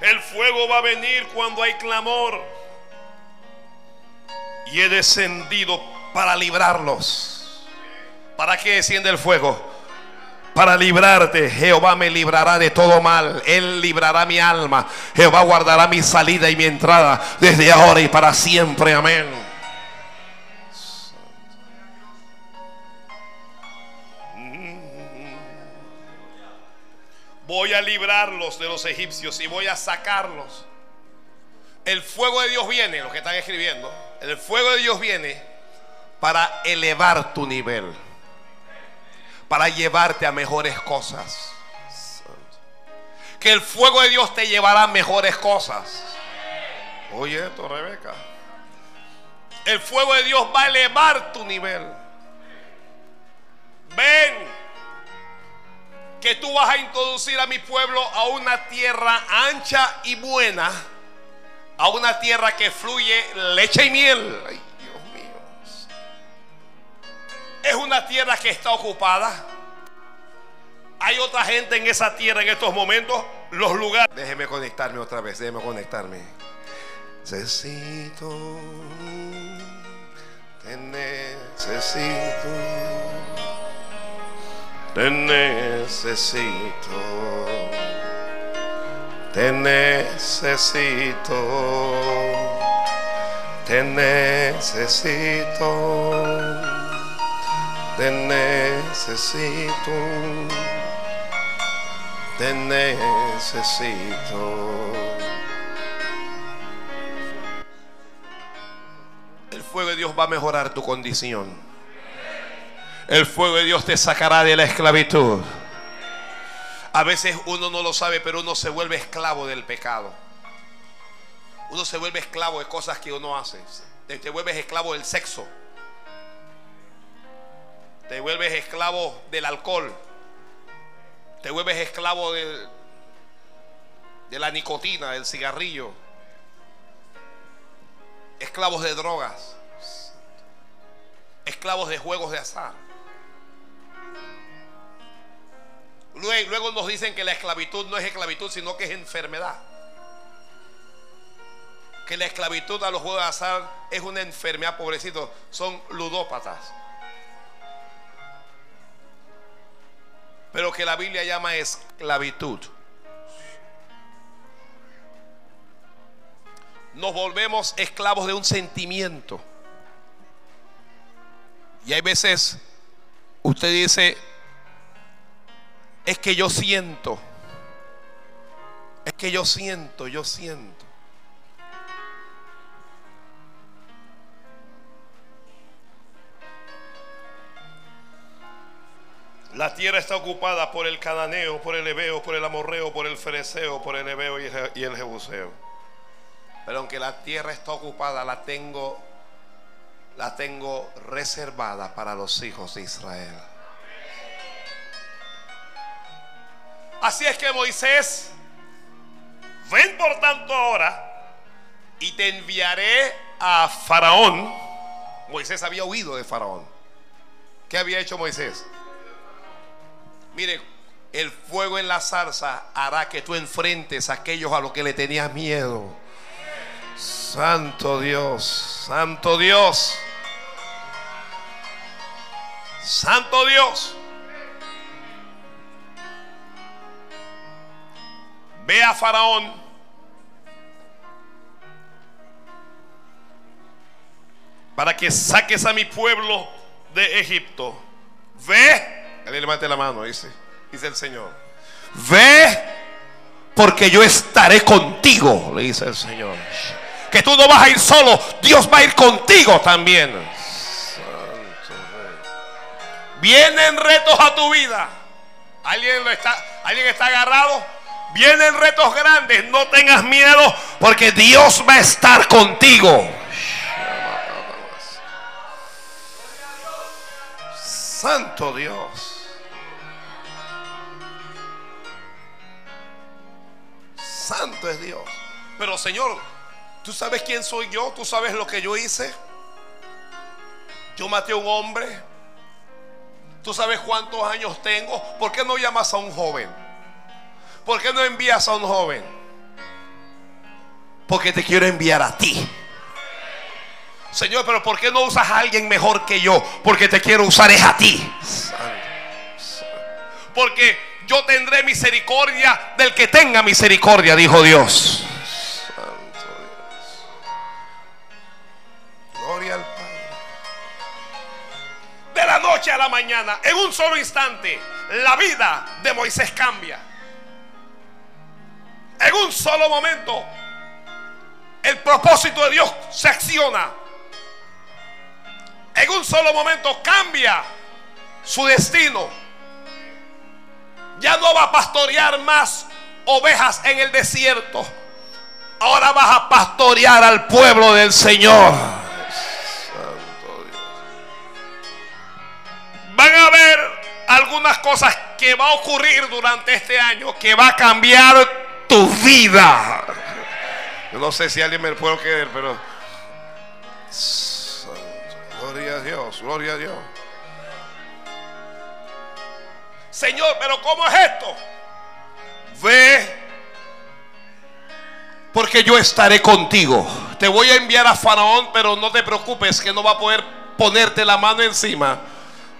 A: El fuego va a venir cuando hay clamor. Y he descendido para librarlos. ¿Para qué desciende el fuego? Para librarte, Jehová me librará de todo mal. Él librará mi alma. Jehová guardará mi salida y mi entrada desde ahora y para siempre. Amén. Voy a librarlos de los egipcios y voy a sacarlos. El fuego de Dios viene, los que están escribiendo. El fuego de Dios viene para elevar tu nivel para llevarte a mejores cosas. Que el fuego de Dios te llevará a mejores cosas. Oye esto, Rebeca. El fuego de Dios va a elevar tu nivel. Ven que tú vas a introducir a mi pueblo a una tierra ancha y buena, a una tierra que fluye leche y miel. Es una tierra que está ocupada. Hay otra gente en esa tierra en estos momentos. los lugares. Déjeme conectarme otra vez, déjeme conectarme. Necesito, te necesito, te necesito, te necesito, te necesito, te necesito te necesito. El fuego de Dios va a mejorar tu condición. El fuego de Dios te sacará de la esclavitud. A veces uno no lo sabe, pero uno se vuelve esclavo del pecado. Uno se vuelve esclavo de cosas que uno hace. Te, vuelves esclavo del sexo. Te vuelves esclavo del alcohol te vuelves esclavo de la nicotina, del cigarrillo, esclavos de drogas, esclavos de juegos de azar. Luego, nos dicen que la esclavitud no es esclavitud, sino que es enfermedad. Que la esclavitud a los juegos de azar es una enfermedad, pobrecito. Son ludópatas. pero que la Biblia llama esclavitud. Nos volvemos esclavos de un sentimiento. Y hay veces usted dice, es que yo siento, es que yo siento, yo siento. La tierra está ocupada por el cananeo, por el hebeo, por el amorreo, por el fereceo, por el hebeo y el jebuseo. Pero aunque la tierra está ocupada, la tengo, la tengo reservada para los hijos de Israel. Así es que Moisés, ven por tanto ahora y te enviaré a Faraón. Moisés había huido de Faraón. ¿Qué había hecho Moisés? Mire, el fuego en la zarza hará que tú enfrentes a aquellos a los que le tenías miedo. Santo Dios, Santo Dios, Santo Dios. Ve a Faraón. Para que saques a mi pueblo de Egipto. Ve Alguien levante la mano, dice, dice el Señor. Ve, porque yo estaré contigo, le dice el Señor. Que tú no vas a ir solo, Dios va a ir contigo también. Vienen retos a tu vida. ¿Alguien, lo está, ¿Alguien está agarrado? Vienen retos grandes, no tengas miedo porque Dios va a estar contigo. Santo Dios. Santo es Dios. Pero Señor, ¿tú sabes quién soy yo? ¿Tú sabes lo que yo hice? Yo maté a un hombre. ¿Tú sabes cuántos años tengo? ¿Por qué no llamas a un joven? ¿Por qué no envías a un joven? Porque te quiero enviar a ti. Señor, pero ¿por qué no usas a alguien mejor que yo? Porque te quiero usar es a ti. Porque yo tendré misericordia del que tenga misericordia, dijo Dios. Gloria al Padre. De la noche a la mañana, en un solo instante, la vida de Moisés cambia. En un solo momento, el propósito de Dios se acciona. En un solo momento cambia su destino ya no va a pastorear más ovejas en el desierto. Ahora vas a pastorear al pueblo del Señor. Van a ver algunas cosas que va a ocurrir durante este año que va a cambiar tu vida. Yo no sé si alguien me puede creer, pero gloria a Dios, gloria a Dios. Señor, pero ¿cómo es esto? Ve porque yo estaré contigo. Te voy a enviar a Faraón, pero no te preocupes que no va a poder ponerte la mano encima.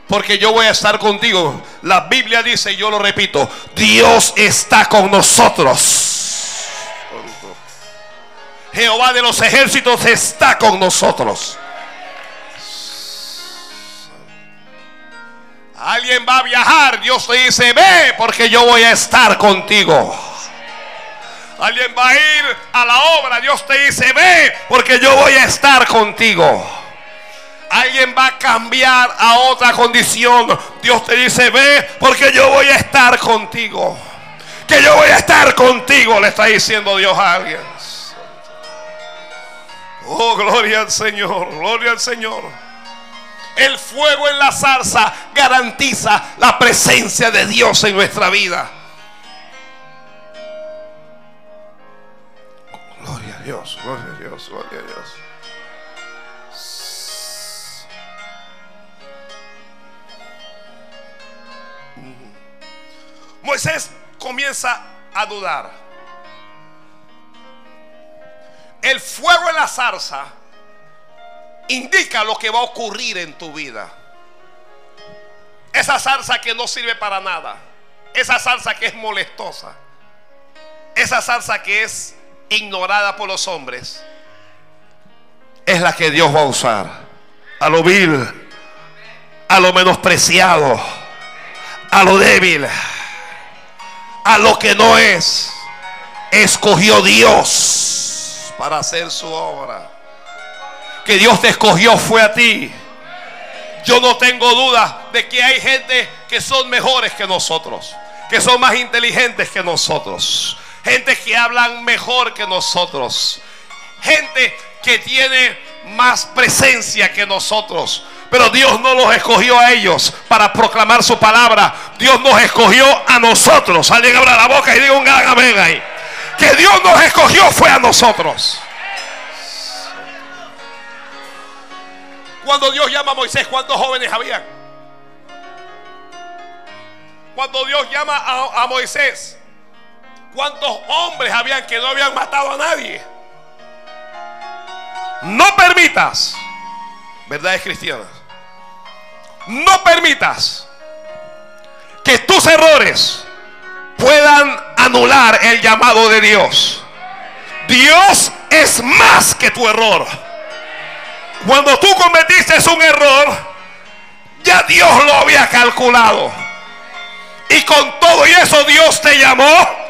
A: Porque yo voy a estar contigo. La Biblia dice, y yo lo repito, Dios está con nosotros. Jehová de los ejércitos está con nosotros. Alguien va a viajar, Dios te dice, ve porque yo voy a estar contigo. Alguien va a ir a la obra, Dios te dice, ve porque yo voy a estar contigo. Alguien va a cambiar a otra condición, Dios te dice, ve porque yo voy a estar contigo. Que yo voy a estar contigo, le está diciendo Dios a alguien. Oh, gloria al Señor, gloria al Señor. El fuego en la zarza garantiza la presencia de Dios en nuestra vida. Gloria a Dios, gloria a Dios, gloria a Dios. Moisés comienza a dudar. El fuego en la zarza indica lo que va a ocurrir en tu vida. Esa salsa que no sirve para nada. Esa salsa que es molestosa. Esa salsa que es ignorada por los hombres. Es la que Dios va a usar. A lo vil. A lo menospreciado. A lo débil. A lo que no es. Escogió Dios para hacer su obra que Dios te escogió fue a ti. Yo no tengo duda de que hay gente que son mejores que nosotros, que son más inteligentes que nosotros, gente que hablan mejor que nosotros, gente que tiene más presencia que nosotros. Pero Dios no los escogió a ellos para proclamar su palabra. Dios nos escogió a nosotros. Alguien abra la boca y diga un gran amén ahí. Que Dios nos escogió fue a nosotros. Cuando Dios llama a Moisés, ¿cuántos jóvenes habían? Cuando Dios llama a, Moisés, ¿cuántos hombres habían que no habían matado a nadie? No permitas, verdades cristianas, no permitas que tus errores puedan anular el llamado de Dios. Dios es más que tu error. Cuando tú cometiste un error, ya Dios lo había calculado. Y con todo y eso Dios te llamó.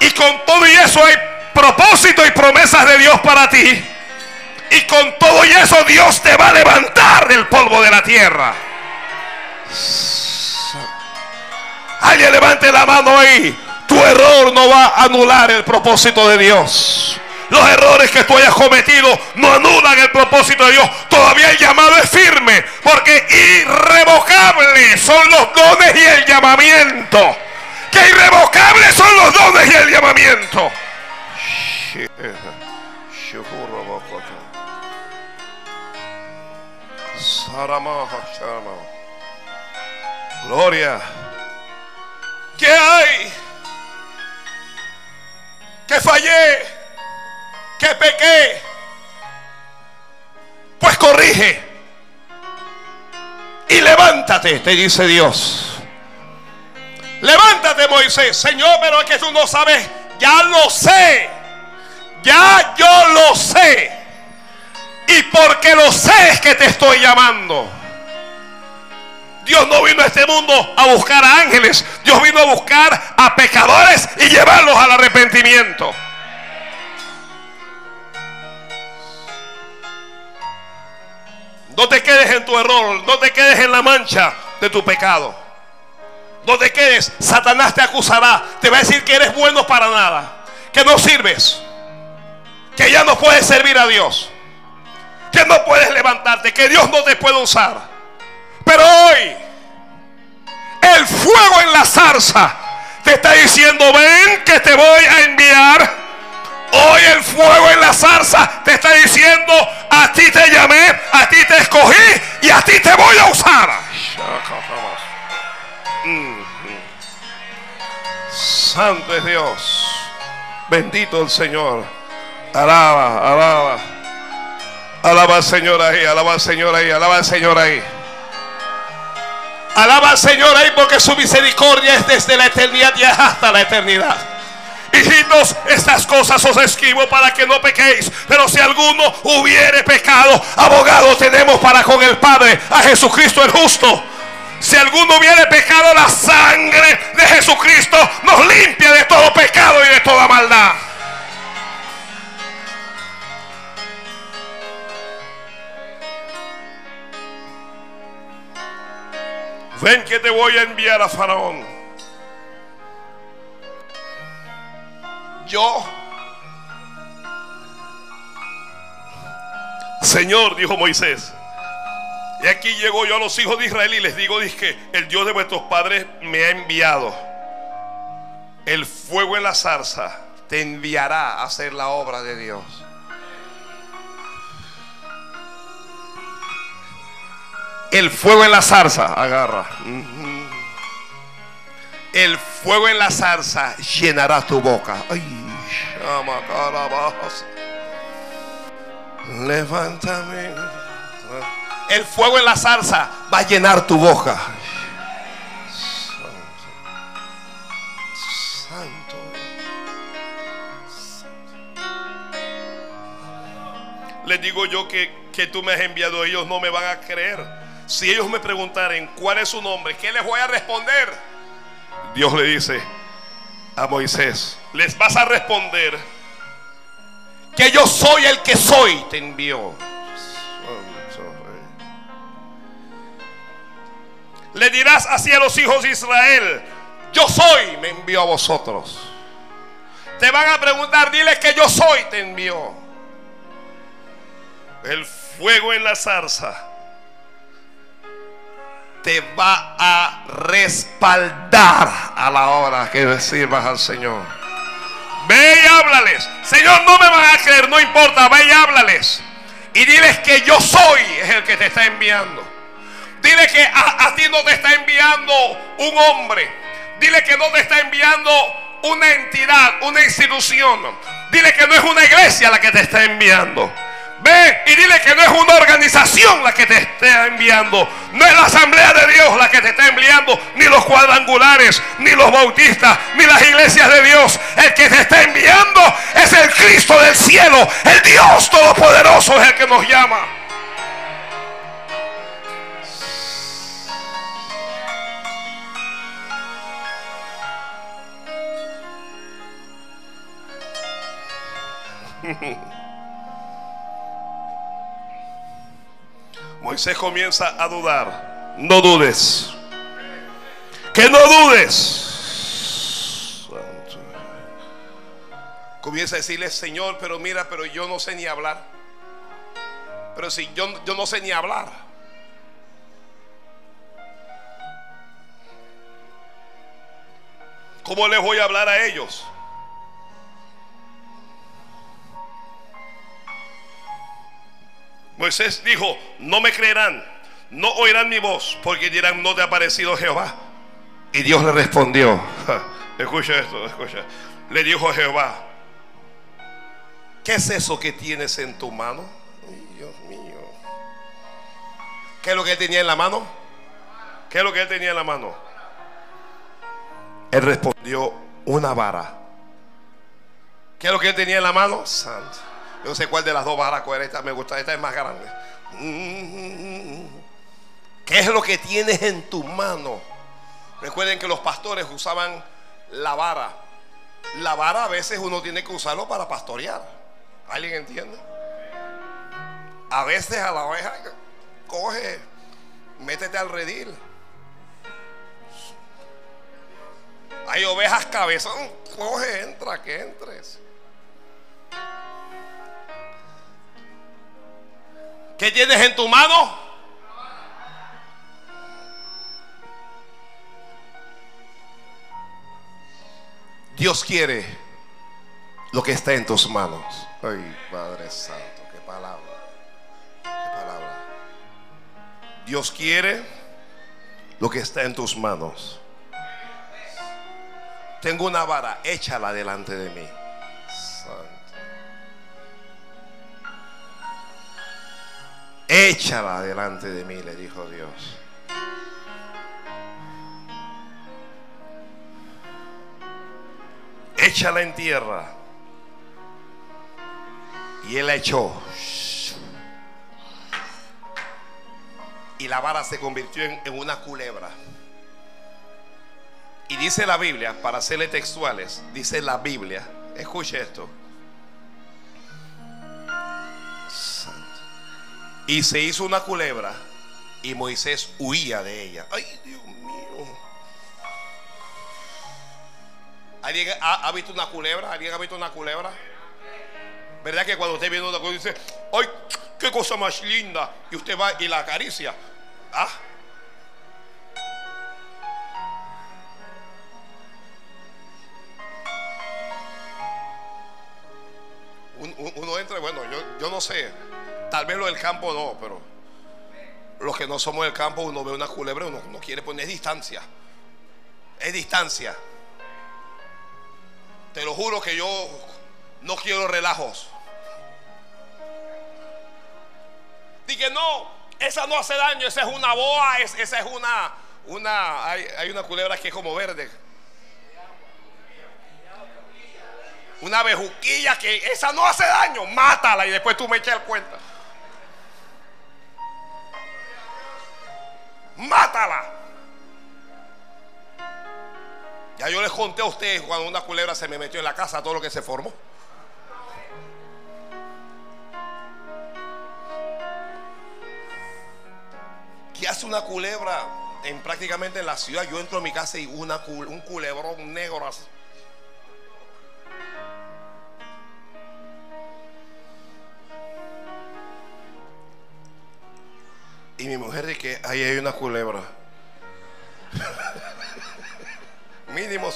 A: Y con todo y eso hay propósito y promesas de Dios para ti. Y con todo y eso Dios te va a levantar del polvo de la tierra. Alguien levante la mano ahí. Tu error no va a anular el propósito de Dios. Los errores que tú hayas cometido no anulan el propósito de Dios. Todavía el llamado es firme. Porque irrevocables son los dones y el llamamiento. Que irrevocables son los dones y el llamamiento. Gloria. ¿Qué hay? Que fallé que pequé, pues corrige. Y levántate, te dice Dios. Levántate, Moisés. Señor, pero es que tú no sabes. Ya lo sé. Ya yo lo sé. Y porque lo sé es que te estoy llamando. Dios no vino a este mundo a buscar a ángeles. Dios vino a buscar a pecadores y llevarlos al arrepentimiento. No te quedes en tu error, no te quedes en la mancha de tu pecado. No te quedes, Satanás te acusará, te va a decir que eres bueno para nada, que no sirves, que ya no puedes servir a Dios, que no puedes levantarte, que Dios no te puede usar. Pero hoy, el fuego en la zarza te está diciendo, ven que te voy a enviar Hoy el fuego en la zarza te está diciendo, a ti te llamé, a ti te escogí y a ti te voy a usar. Santo es Dios. Bendito el Señor. Alaba, alaba. Alaba al Señor ahí, alaba al Señor ahí, alaba al Señor ahí. Alaba al Señor ahí porque su misericordia es desde la eternidad y hasta la eternidad. Hijitos, estas cosas os escribo para que no pequéis. Pero si alguno hubiere pecado, abogado tenemos para con el Padre, a Jesucristo el justo. Si alguno hubiere pecado, la sangre de Jesucristo nos limpia de todo pecado y de toda maldad. Ven que te voy a enviar a Faraón. Yo, Señor, dijo Moisés, y aquí llego yo a los hijos de Israel y les digo, que el Dios de vuestros padres me ha enviado. El fuego en la zarza te enviará a hacer la obra de Dios. El fuego en la zarza, agarra. El fuego en la zarza llenará tu boca. Ay, llama Levántame. El fuego en la zarza va a llenar tu boca. Santo. Les digo yo que, que tú me has enviado, ellos no me van a creer. Si ellos me preguntaren cuál es su nombre, ¿qué les voy a responder? Dios le dice a Moisés, les vas a responder que yo soy el que soy, te envió. Le dirás así a los hijos de Israel, yo soy, me envió a vosotros. Te van a preguntar, dile que yo soy, te envió. El fuego en la zarza te va a respaldar a la hora que sirvas al Señor. Ve y háblales. Señor, no me van a creer, no importa, ve y háblales. Y diles que yo soy el que te está enviando. Dile que a, a ti no te está enviando un hombre. Dile que no te está enviando una entidad, una institución. Dile que no es una iglesia la que te está enviando. Ve y dile que no es una organización la que te está enviando. No es la asamblea de Dios la que te está enviando. Ni los cuadrangulares, ni los bautistas, ni las iglesias de Dios. El que te está enviando es el Cristo del cielo. El Dios Todopoderoso es el que nos llama. [LAUGHS] Moisés comienza a dudar. No dudes. Que no dudes. Comienza a decirle, Señor, pero mira, pero yo no sé ni hablar. Pero si yo, yo no sé ni hablar. ¿Cómo les voy a hablar a ellos? Moisés dijo, no me creerán, no oirán mi voz, porque dirán, no te ha aparecido Jehová. Y Dios le respondió, escucha esto, escucha. Le dijo a Jehová, ¿qué es eso que tienes en tu mano? Dios mío. ¿Qué es lo que él tenía en la mano? ¿Qué es lo que él tenía en la mano? Él respondió, una vara. ¿Qué es lo que él tenía en la mano? Santo. Yo no sé cuál de las dos coger esta me gusta. Esta es más grande. ¿Qué es lo que tienes en tu mano? Recuerden que los pastores usaban la vara. La vara a veces uno tiene que usarlo para pastorear. ¿Alguien entiende? A veces a la oveja coge, métete al redil. Hay ovejas cabezón, coge, entra, que entres. ¿Qué tienes en tu mano? Dios quiere lo que está en tus manos. Ay, Padre Santo, qué palabra. Qué palabra. Dios quiere lo que está en tus manos. Tengo una vara, échala delante de mí. Échala delante de mí, le dijo Dios. Échala en tierra. Y él la echó. Y la vara se convirtió en, una culebra. Y dice la Biblia, para hacerle textuales, dice la Biblia, escuche esto. Y se hizo una culebra y Moisés huía de ella. Ay, Dios mío. ¿Alguien ha, visto una culebra? ¿Alguien ha visto una culebra? ¿Verdad que cuando usted viene una cosa dice, ¡ay, qué cosa más linda! Y usted va y la acaricia. ¿Ah? Un- un- Uno entra, bueno, yo, yo no sé, tal vez lo del campo no, pero los que no somos del campo, uno ve una culebra, uno, uno quiere poner distancia. Es distancia. Te lo juro que yo no quiero relajos. Dije, no, esa no hace daño, esa es una boa, es- esa es una, una, hay, hay una culebra que es como verde. Una bejuquilla que esa no hace daño, mátala y después tú me echas el cuenta. Mátala. Ya yo les conté a ustedes cuando una culebra se me metió en la casa, todo lo que se formó. ¿Qué hace una culebra en prácticamente en la ciudad? Yo entro a mi casa y una, un culebrón negro así. Y mi mujer dice que ahí hay una culebra. [LAUGHS] mínimo,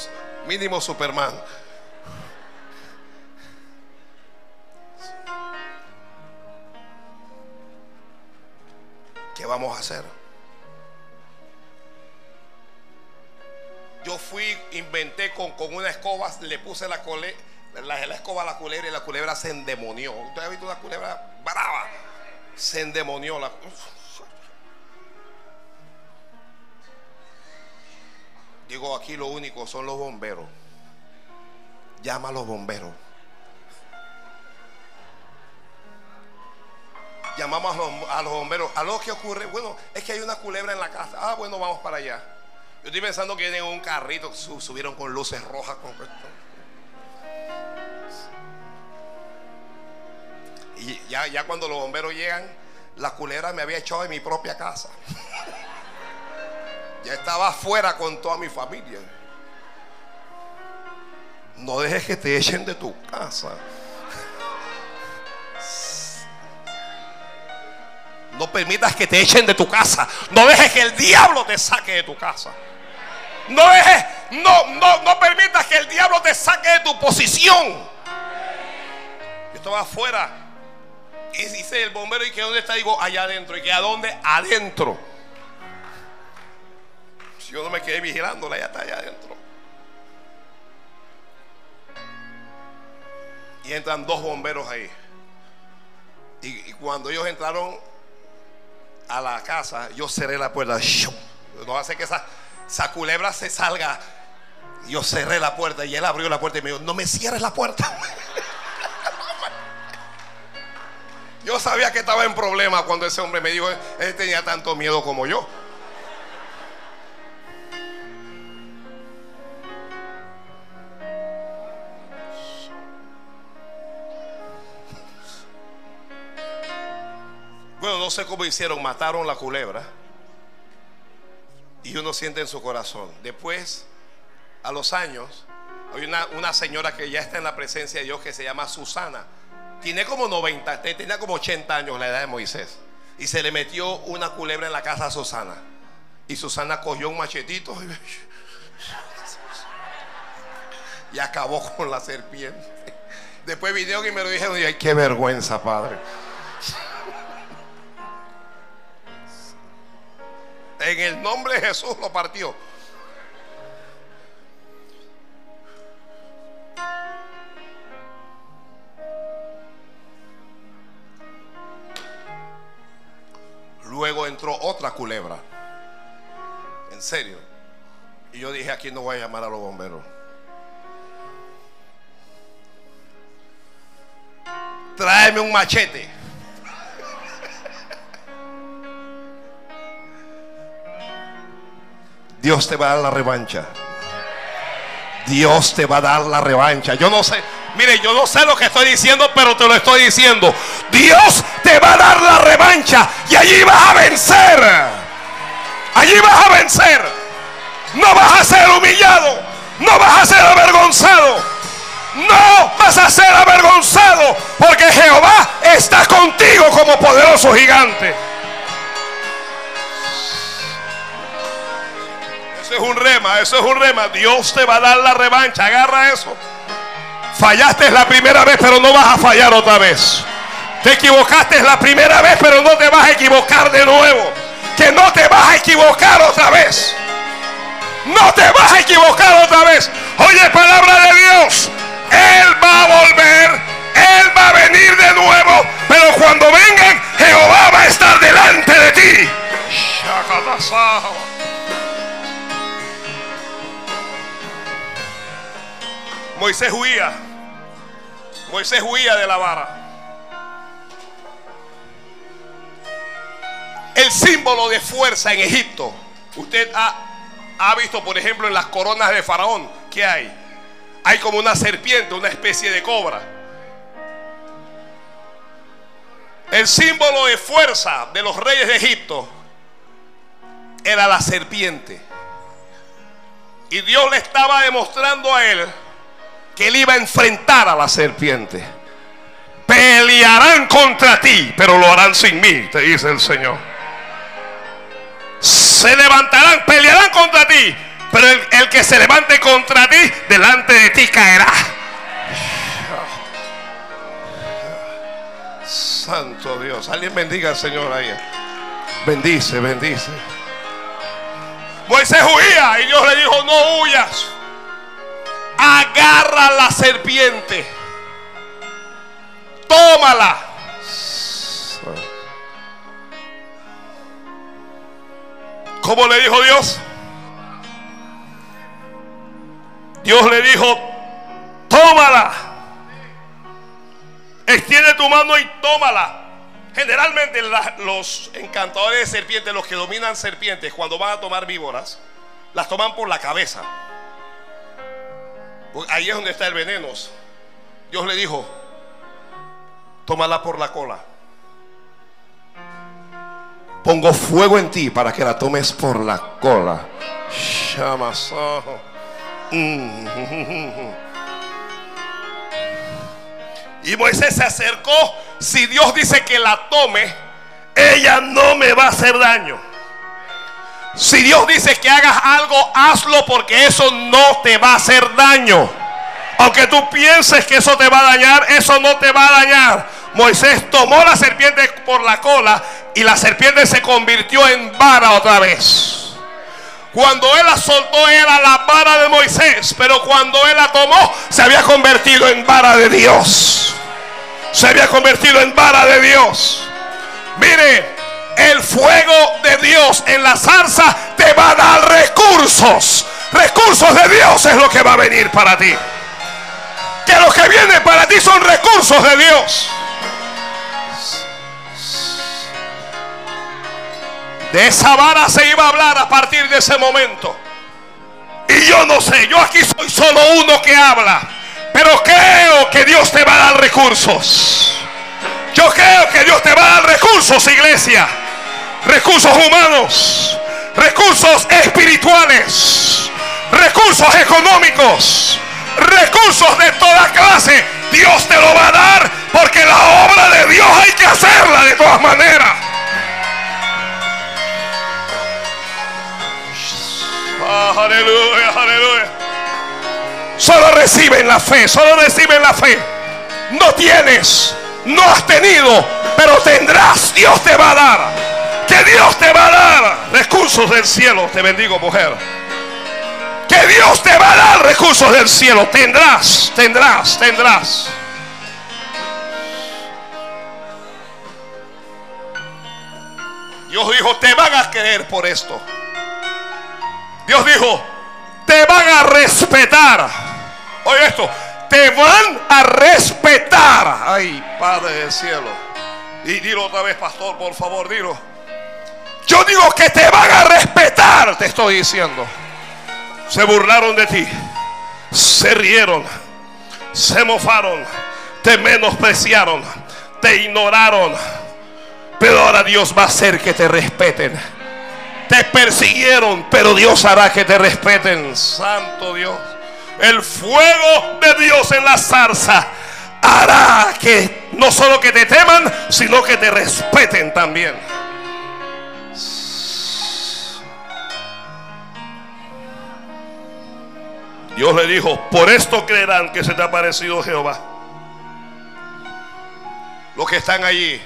A: mínimo Superman. ¿Qué vamos a hacer? Yo fui, inventé con, con una escoba, le puse la, cole, la, la escoba a la culebra y la culebra se endemonió. ¿Usted ha visto una culebra brava? Se endemonió la Digo, aquí lo único son los bomberos. Llama a los bomberos. Llamamos a los, bomberos. ¿A lo que ocurre? Bueno, es que hay una culebra en la casa. Ah, bueno, vamos para allá. Yo estoy pensando que tienen un carrito, su- subieron con luces rojas. Con... Y ya, ya cuando los bomberos llegan, la culebra me había echado de mi propia casa. [LAUGHS] Ya estaba afuera con toda mi familia. No dejes que te echen de tu casa. No permitas que te echen de tu casa. No dejes que el diablo te saque de tu casa. No dejes, no, no, no permitas que el diablo te saque de tu posición. Yo estaba afuera. Y dice el bombero, ¿y que dónde está? Digo, allá adentro. ¿Y que a dónde? Adentro. Yo no me quedé vigilándola, ya está allá adentro. Y entran dos bomberos ahí. Y, y cuando ellos entraron a la casa, yo cerré la puerta. ¡Shum! No hace que esa, esa culebra se salga. Yo cerré la puerta y él abrió la puerta y me dijo, no me cierres la puerta. [LAUGHS] Yo sabía que estaba en problema cuando ese hombre me dijo, él tenía tanto miedo como yo. No sé cómo hicieron, mataron la culebra. Y uno siente en su corazón. Después, a los años, hay una, una señora que ya está en la presencia de Dios que se llama Susana. Tiene como 90, te- tenía como 80 años la edad de Moisés. Y se le metió una culebra en la casa a Susana. Y Susana cogió un machetito y [LAUGHS] acabó con la serpiente. Después vinieron y me lo dijeron, ay, qué vergüenza, padre. En el nombre de Jesús lo partió. luego entró otra culebra. En serio. Y yo dije, aquí no voy a llamar a los bomberos. Tráeme un machete. Dios te va a dar la revancha. Dios te va a dar la revancha. Yo no sé, mire, yo no sé lo que estoy diciendo, pero te lo estoy diciendo. Dios te va a dar la revancha y allí vas a vencer. Allí vas a vencer. No vas a ser humillado. No vas a ser avergonzado. No vas a ser avergonzado porque Jehová está contigo como poderoso gigante. Eso es un rema, eso es un rema. Dios te va a dar la revancha. Agarra eso. Fallaste la primera vez, pero no vas a fallar otra vez. Te equivocaste la primera vez, pero no te vas a equivocar de nuevo. Que no te vas a equivocar otra vez. No te vas a equivocar otra vez. Oye, palabra de Dios. Él va a volver. Él va a venir de nuevo. Pero cuando vengan, Jehová va a estar delante de ti. Moisés huía. Moisés huía de la vara. El símbolo de fuerza en Egipto. Usted ha, ha visto, por ejemplo, en las coronas de Faraón. ¿Qué hay? Hay como una serpiente, una especie de cobra. El símbolo de fuerza de los reyes de Egipto era la serpiente. Y Dios le estaba demostrando a él que él iba a enfrentar a la serpiente. Pelearán contra ti, pero lo harán sin mí, te dice el Señor. Se levantarán, pelearán contra ti, pero el, que se levante contra ti, delante de ti caerá. Santo Dios, alguien bendiga al Señor ahí. Bendice, bendice. Moisés huía y Dios le dijo, no huyas agarra la serpiente, tómala. ¿Cómo le dijo Dios? Dios le dijo, tómala. Extiende tu mano y tómala. Generalmente los encantadores de serpientes, los que dominan serpientes, cuando van a tomar víboras, las toman por la cabeza. Porque Ahí es donde está el veneno. Dios le dijo, tómala por la cola. Pongo fuego en ti para que la tomes por la cola. Mm. [LAUGHS] Y Moisés se acercó. Si Dios dice que la tome, ella no me va a hacer daño. Si Dios dice que hagas algo, hazlo porque eso no te va a hacer daño. Aunque tú pienses que eso te va a dañar, eso no te va a dañar. Moisés tomó la serpiente por la cola y la serpiente se convirtió en vara otra vez. Cuando él la soltó era la vara de Moisés, pero cuando él la tomó se había convertido en vara de Dios. Se había convertido en vara de Dios. Mire, el fuego de Dios en la zarza te va a dar recursos. Recursos de Dios es lo que va a venir para ti. Que lo que viene para ti son recursos de Dios. De esa vara se iba a hablar a partir de ese momento. Y yo no sé, yo aquí soy solo uno que habla. Pero creo que Dios te va a dar recursos. Yo creo que Dios te va a dar recursos, iglesia. Recursos humanos, recursos espirituales, recursos económicos, recursos de toda clase. Dios te lo va a dar porque la obra de Dios hay que hacerla de todas maneras. Ah, aleluya, aleluya. Solo reciben la fe, solo reciben la fe. No tienes, no has tenido, pero tendrás. Dios te va a dar. Que Dios te va a dar recursos del cielo. Te bendigo, mujer. Que Dios te va a dar recursos del cielo. Tendrás, tendrás, tendrás. Dios dijo, te van a creer por esto. Dios dijo, te van a respetar. Oye esto, te van a respetar. Ay, Padre del cielo. Y dilo otra vez, pastor, por favor, dilo. Yo digo que te van a respetar, te estoy diciendo. Se burlaron de ti, se rieron, se mofaron, te menospreciaron, te ignoraron. Pero ahora Dios va a hacer que te respeten. Te persiguieron, pero Dios hará que te respeten. Santo Dios. El fuego de Dios en la zarza hará que no solo que te teman, sino que te respeten también. Dios le dijo, por esto creerán que se te ha parecido Jehová. Los que están allí,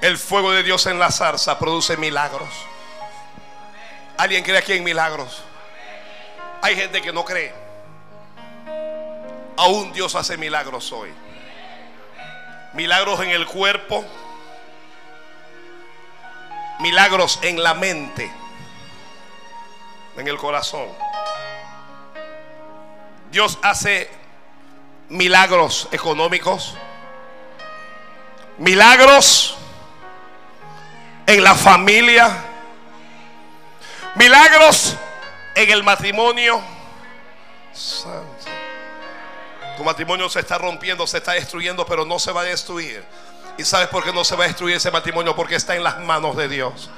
A: el fuego de Dios en la zarza produce milagros. ¿Alguien cree aquí en milagros? Hay gente que no cree. Aún Dios hace milagros hoy. Milagros en el cuerpo. Milagros en la mente. En el corazón. Dios hace milagros económicos. Milagros en la familia. Milagros en el matrimonio. Tu matrimonio se está rompiendo, se está destruyendo, pero no se va a destruir. ¿Y sabes por qué no se va a destruir ese matrimonio? Porque está en las manos de Dios.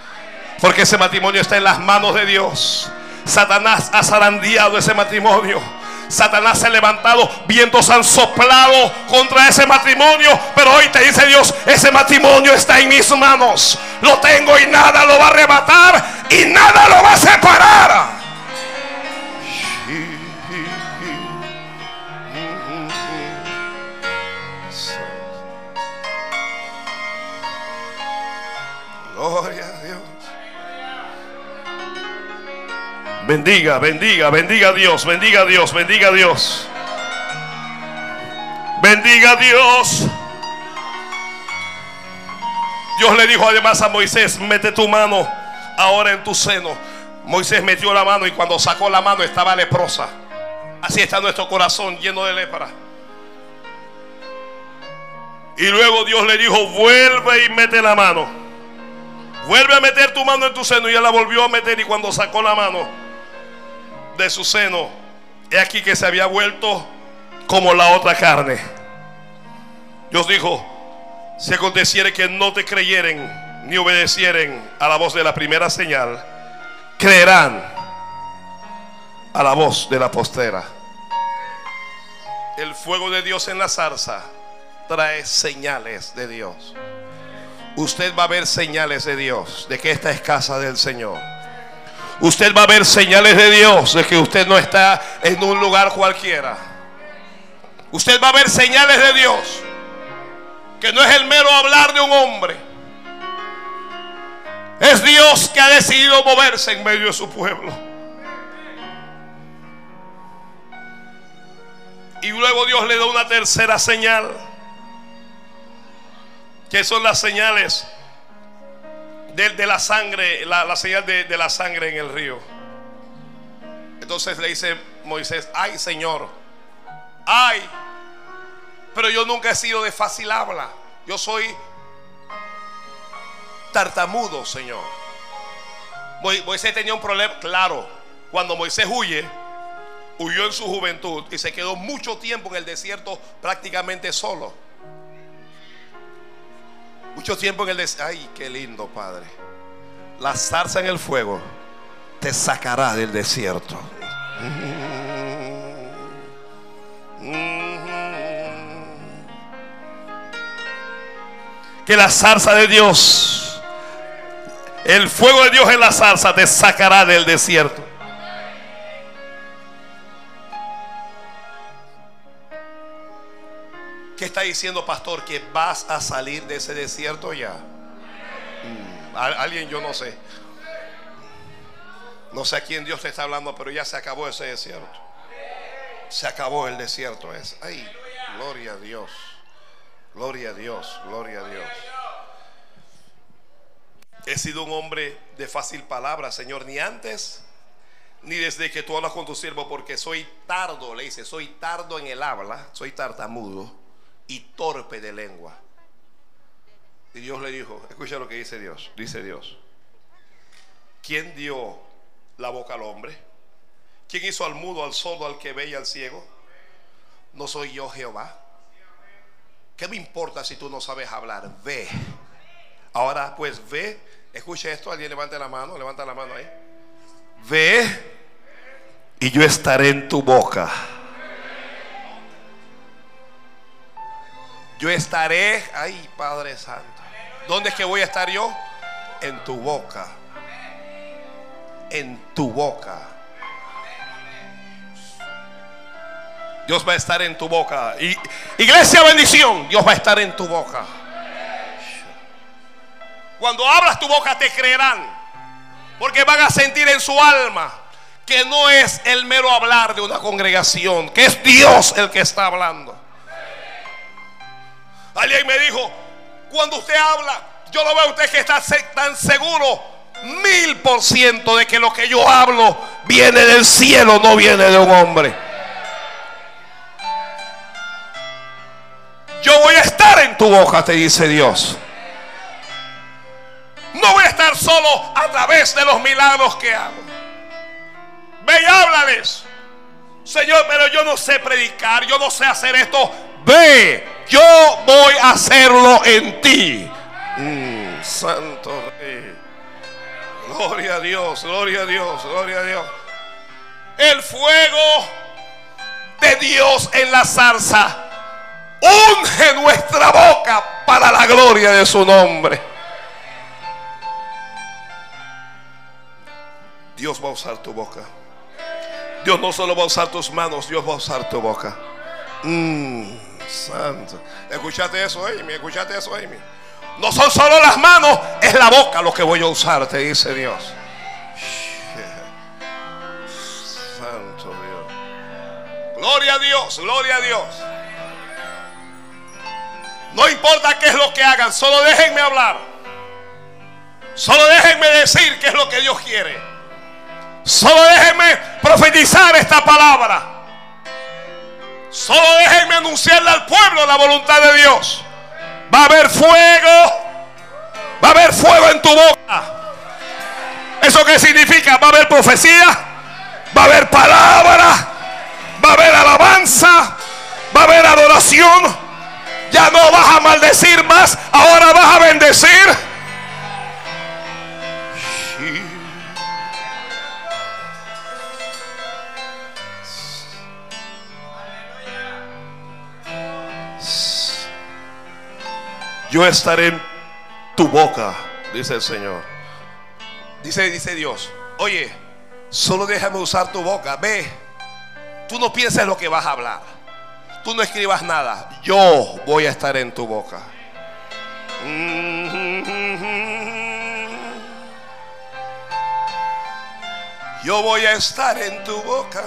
A: Porque ese matrimonio está en las manos de Dios. Satanás ha zarandeado ese matrimonio. Satanás se ha levantado, vientos han soplado contra ese matrimonio, pero hoy te dice Dios, ese matrimonio está en mis manos. Lo tengo y nada lo va a arrebatar y nada lo va a separar. Gloria Bendiga, bendiga, bendiga a Dios, bendiga a Dios, bendiga a Dios. Bendiga a Dios. Dios le dijo además a Moisés, mete tu mano ahora en tu seno. Moisés metió la mano y cuando sacó la mano estaba leprosa. Así está nuestro corazón lleno de lepra. Y luego Dios le dijo, vuelve y mete la mano. Vuelve a meter tu mano en tu seno. Y él la volvió a meter y cuando sacó la mano de su seno, he aquí que se había vuelto como la otra carne. Dios dijo, si aconteciere que no te creyeren ni obedecieren a la voz de la primera señal, creerán a la voz de la postera. El fuego de Dios en la zarza trae señales de Dios. Usted va a ver señales de Dios de que esta es casa del Señor. Usted va a ver señales de Dios de que usted no está en un lugar cualquiera. Usted va a ver señales de Dios que no es el mero hablar de un hombre. Es Dios que ha decidido moverse en medio de su pueblo. Y luego Dios le da una tercera señal. Que son las señales de, la sangre, la, señal de, de la sangre en el río. Entonces le dice Moisés, ay Señor, ay, pero yo nunca he sido de fácil habla. Yo soy tartamudo, Señor. Mo- Moisés tenía un problema, claro. Cuando Moisés huye, huyó en su juventud y se quedó mucho tiempo en el desierto prácticamente solo. Mucho tiempo en el desierto. Ay, qué lindo, Padre. La zarza en el fuego te sacará del desierto. Que la zarza de Dios, el fuego de Dios en la zarza te sacará del desierto. Diciendo, pastor? Que vas a salir de ese desierto ya. Mm, Alguien yo no sé. No sé a quién Dios te está hablando, pero ya se acabó ese desierto. Se acabó el desierto ese. Ay, gloria a Dios. Gloria a Dios, gloria a Dios. He sido un hombre de fácil palabra, Señor, ni antes ni desde que tú hablas con tu siervo, porque soy tardo, le dice, soy tardo en el habla, soy tartamudo y torpe de lengua. Y Dios le dijo, escucha lo que dice Dios, dice Dios, ¿quién dio la boca al hombre? ¿Quién hizo al mudo, al sordo, al que ve y al ciego? ¿No soy yo Jehová? ¿Qué me importa si tú no sabes hablar? Ve. Ahora pues ve, escucha esto, alguien levante la mano, levanta la mano ahí. Ve y yo estaré en tu boca. Yo estaré, ay Padre Santo. ¿Dónde es que voy a estar yo? En tu boca. En tu boca. Dios va a estar en tu boca. Y, iglesia bendición, Dios va a estar en tu boca. Cuando abras tu boca te creerán. Porque van a sentir en su alma que no es el mero hablar de una congregación, que es Dios el que está hablando. Alguien me dijo, cuando usted habla, yo lo veo a usted que está tan seguro, mil por ciento de que lo que yo hablo viene del cielo, no viene de un hombre. Yo voy a estar en tu boca, te dice Dios. No voy a estar solo a través de los milagros que hago. Ve y háblales. Señor, pero yo no sé predicar, yo no sé hacer esto. Ve, yo voy a hacerlo en ti. Mm, santo Rey. Gloria a Dios, gloria a Dios, gloria a Dios. El fuego de Dios en la zarza unge nuestra boca para la gloria de su nombre. Dios va a usar tu boca. Dios no solo va a usar tus manos, Dios va a usar tu boca. Mm, santo. Escuchate eso, Amy. Escuchate eso, Amy. No son solo las manos, es la boca lo que voy a usar, te dice Dios. [LAUGHS] Santo Dios. Gloria a Dios, gloria a Dios. No importa qué es lo que hagan, solo déjenme hablar. Solo déjenme decir qué es lo que Dios quiere. Solo déjenme profetizar esta palabra. Solo déjenme anunciarle al pueblo la voluntad de Dios. Va a haber fuego. Va a haber fuego en tu boca. ¿Eso qué significa? Va a haber profecía. Va a haber palabra. Va a haber alabanza. Va a haber adoración. Ya no vas a maldecir más. Ahora vas a bendecir. Yo estaré en tu boca, dice el Señor. Dice, dice Dios, oye, solo déjame usar tu boca, ve, tú no pienses lo que vas a hablar, tú no escribas nada, yo voy a estar en tu boca. Yo voy a estar en tu boca.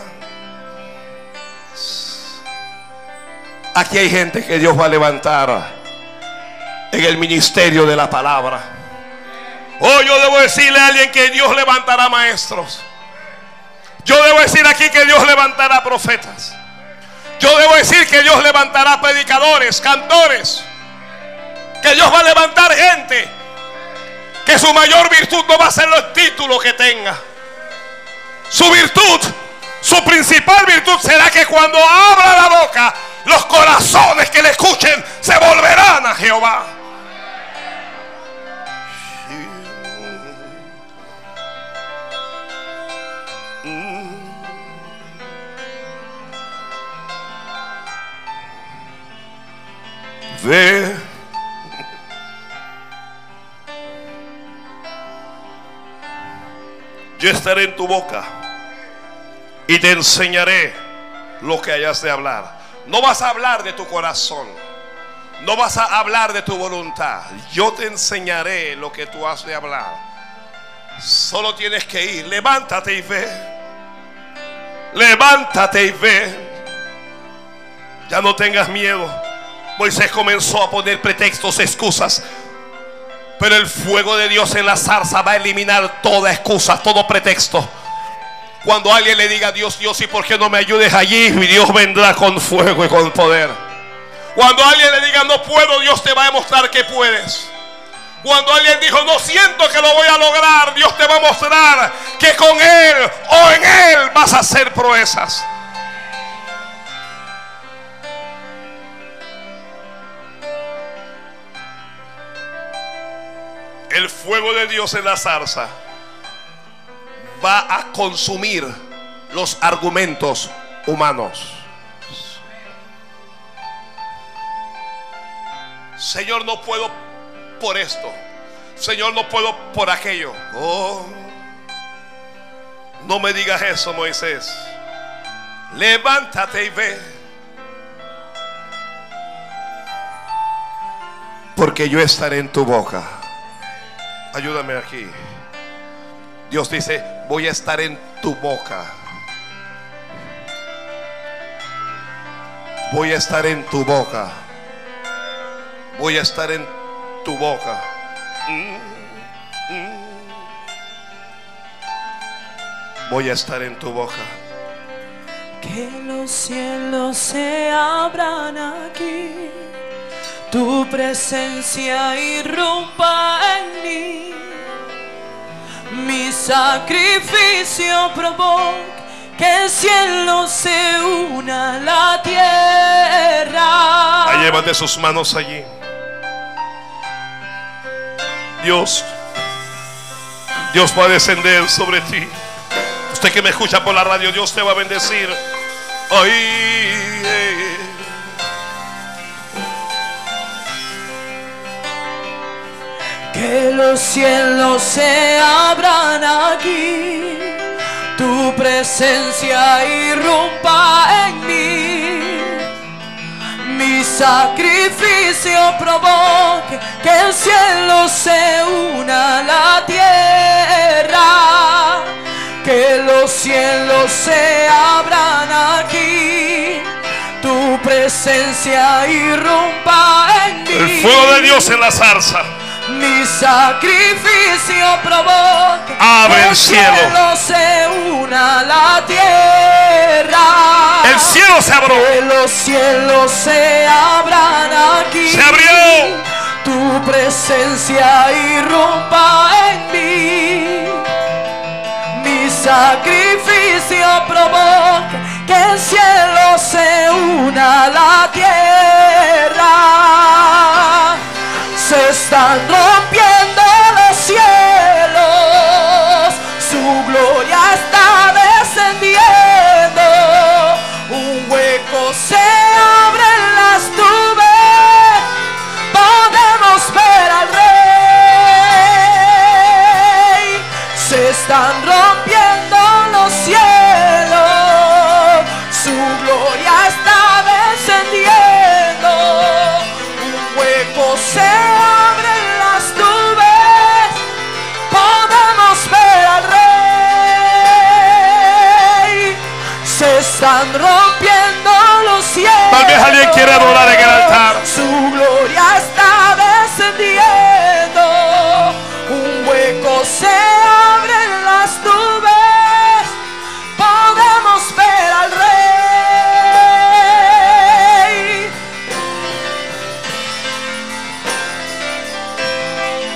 A: Aquí hay gente que Dios va a levantar en el ministerio de la palabra. Oh, yo debo decirle a alguien que Dios levantará maestros. Yo debo decir aquí que Dios levantará profetas. Yo debo decir que Dios levantará predicadores, cantores. Que Dios va a levantar gente. Que su mayor virtud no va a ser los títulos que tenga. Su virtud, su principal virtud será que cuando abra la boca, los corazones que le escuchen se volverán a Jehová. Ve. Yo estaré en tu boca y te enseñaré lo que hayas de hablar. No vas a hablar de tu corazón. No vas a hablar de tu voluntad. Yo te enseñaré lo que tú has de hablar. Solo tienes que ir. Levántate y ve. Levántate y ve. Ya no tengas miedo. Moisés comenzó a poner pretextos, excusas. Pero el fuego de Dios en la zarza va a eliminar toda excusa, todo pretexto. Cuando alguien le diga a Dios, Dios, ¿y por qué no me ayudes allí? Y Dios vendrá con fuego y con poder. Cuando alguien le diga, no puedo, Dios te va a demostrar que puedes. Cuando alguien dijo, no siento que lo voy a lograr, Dios te va a mostrar que con Él o en Él vas a hacer proezas. El fuego de Dios en la zarza va a consumir los argumentos humanos. Señor, no puedo por esto. Señor, no puedo por aquello. Oh, no me digas eso, Moisés. Levántate y ve. Porque yo estaré en tu boca. Ayúdame aquí. Dios dice, voy a estar en tu boca. Voy a estar en tu boca. Voy a estar en tu boca. Voy a estar en tu boca.
B: Que los cielos se abran aquí, tu presencia irrumpa en mí, mi sacrificio provoca que el cielo se una a la tierra.
A: Llévate sus manos allí. Dios, Dios va a descender sobre ti. Usted que me escucha por la radio, Dios te va a bendecir. Ay.
B: Que los cielos se abran aquí, tu presencia irrumpa en mí. Mi sacrificio provoque que el cielo se una a la tierra. Que los cielos se abran aquí, tu presencia irrumpa en mí.
A: El fuego de Dios en la zarza.
B: Mi sacrificio provoca
A: Abre
B: que
A: el cielo.
B: se una a la tierra.
A: El cielo se abrió.
B: Que los cielos se abran aquí.
A: Se abrió.
B: Tu presencia irrumpa en mí. Mi sacrificio provoca que el cielo se una a la tierra. Se están rompiendo
A: adorar en el altar.
B: Su gloria está descendiendo. Un hueco se abre en las nubes. Podemos ver al rey.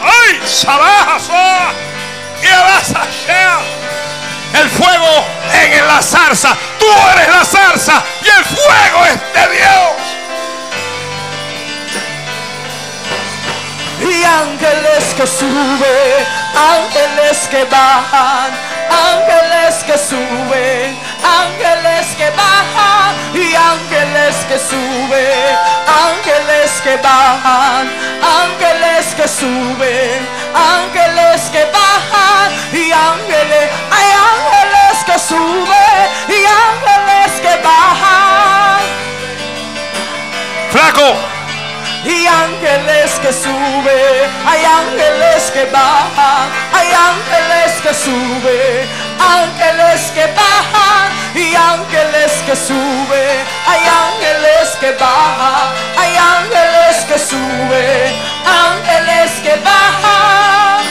A: ¡Ay! ¡Sabajazo! ¡Y abasashea! El fuego en la zarza. Tú eres la zarza y el fuego es de Dios.
B: Y ángeles que suben, ángeles que bajan, ángeles que suben, ángeles que bajan, y ángeles que suben, ángeles que bajan, ángeles que suben, ángeles que bajan, y ángeles, hay ángeles que suben, y ángeles que bajan.
A: Flaco,
B: y ángeles que sube, hay ángeles que bajan, hay ángeles que sube, ángeles que bajan y ángeles que sube, hay ángeles que bajan, hay ángeles que sube, ángeles que bajan.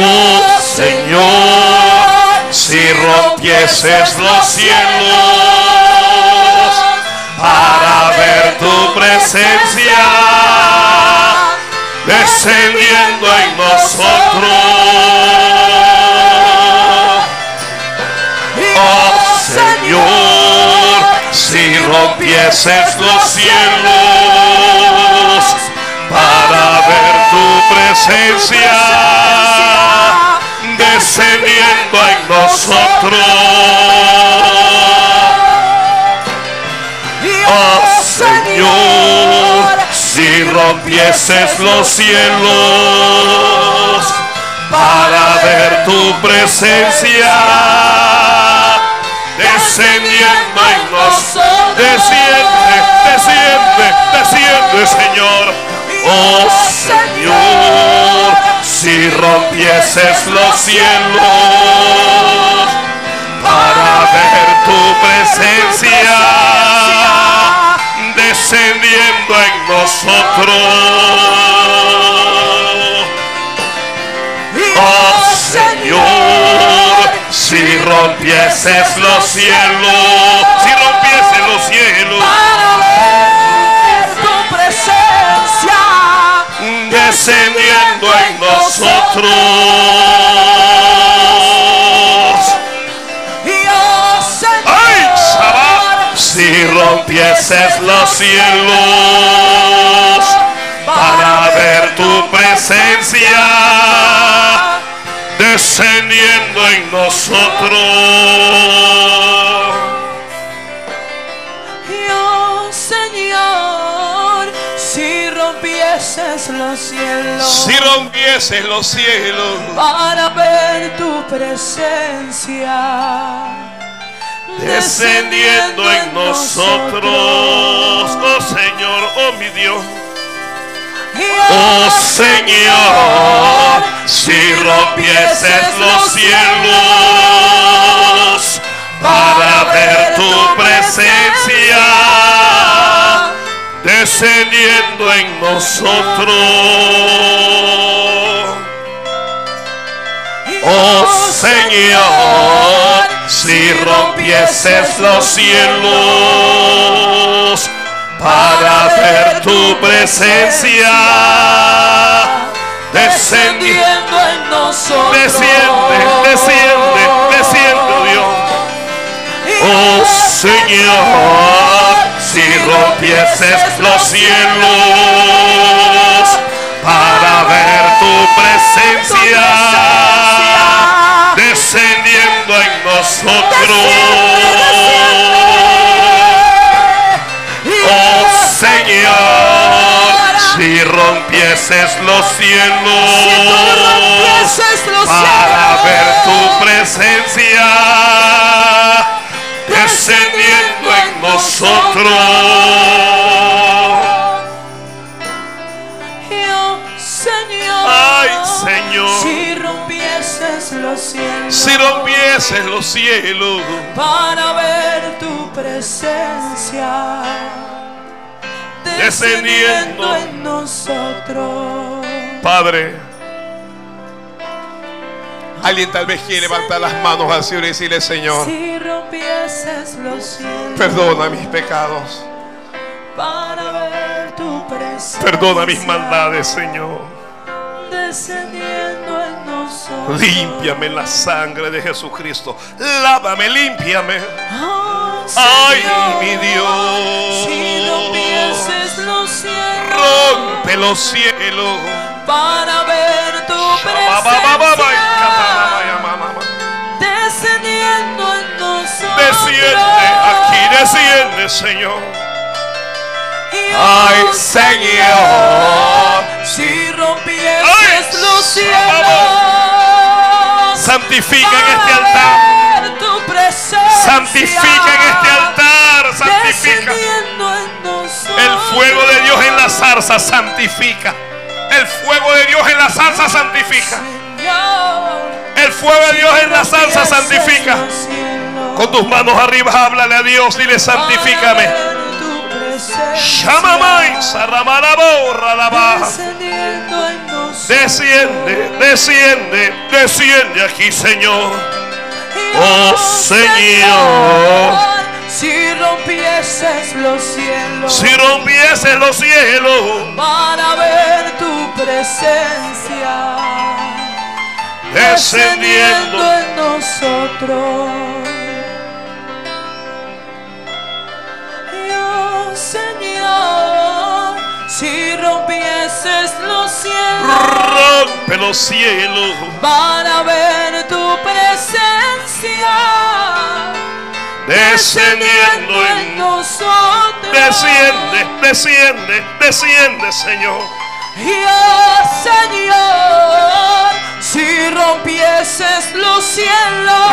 A: Oh Señor, si rompieses los cielos para ver tu presencia descendiendo en nosotros. Oh Señor, si rompieses los cielos para ver tu presencia descendiendo en nosotros. Señor, si rompieses los cielos para ver tu presencia descendiendo en nosotros. Desciende, desciende, desciende, Señor. Oh Señor, si rompieses los cielos para ver tu presencia descendiendo en nosotros. Oh Señor, si rompieses los cielos, si rompieses los cielos,
B: para ver tu presencia
A: descendiendo en nosotros. Si rompieses los cielos para ver tu presencia descendiendo en nosotros.
B: y oh Señor si rompieses los cielos
A: Si rompieses los cielos
B: para ver tu presencia
A: descendiendo en nosotros, oh Señor, oh mi Dios. Oh Señor, si rompieses los cielos para ver tu presencia descendiendo en nosotros. Oh Señor, si rompieses los cielos para ver tu presencia descendiendo.
B: en nosotros
A: Desciende, desciende, desciende, Dios. Oh Señor, si rompieses los cielos para ver tu presencia Oh Señor, si rompieses los cielos
B: rompieses los
A: para
B: cielos.
A: ver tu presencia descendiendo en nosotros.
B: Los cielos
A: Si rompieses los cielos
B: para ver tu presencia
A: Descendiendo.
B: descendiendo en nosotros.
A: Padre, alguien tal vez quiere levantar las manos al Señor y decirle, Señor,
B: Si rompieses los cielos
A: perdona mis pecados,
B: para ver tu presencia
A: perdona mis maldades, Señor.
B: descendiendo en.
A: Límpiame la sangre de Jesucristo. Lávame, límpiame.
B: Oh,
A: Ay,
B: Señor,
A: mi Dios.
B: Si rompieses los cielos
A: Rompe los cielos.
B: para ver tu presencia descendiendo en nosotros.
A: Desciende aquí, desciende, Señor. Ay, Señor.
B: si rompieses
A: Ay,
B: los cielos,
A: Santifica en este altar. Santifica en este altar. Santifica. El fuego de Dios en la zarza santifica. El fuego de Dios en la zarza santifica. El fuego de Dios en la
B: rompieses
A: santifica. Con tus manos arriba, háblale a Dios. Dile, santifícame.
B: para ver tu presencia,
A: Shamamay, Desciende, desciende, desciende aquí, Señor. Oh, Señor.
B: si rompieses los cielos
A: Si rompiese los cielos,
B: para ver tu presencia
A: descendiendo.
B: en nosotros. Oh, Señor, si rompieses los cielos
A: Rompe los cielos.
B: para ver tu presencia
A: Descendiendo en
B: nosotros.
A: Desciende, desciende, desciende, Señor.
B: Y oh Señor, si rompieses los cielos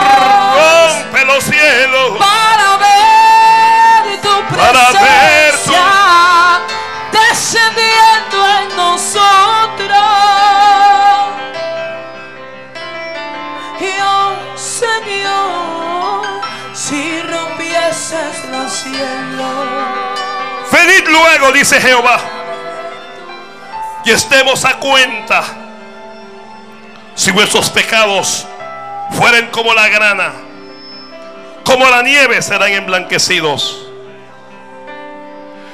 A: Rompe los cielos.
B: para ver tu
A: Para ver tu-
B: presencia descendiendo en nosotros. Y oh Señor, si rompieses los cielos.
A: Venid luego, dice Jehová, y estemos a cuenta. Si vuestros pecados fueren como la grana, como la nieve serán emblanquecidos.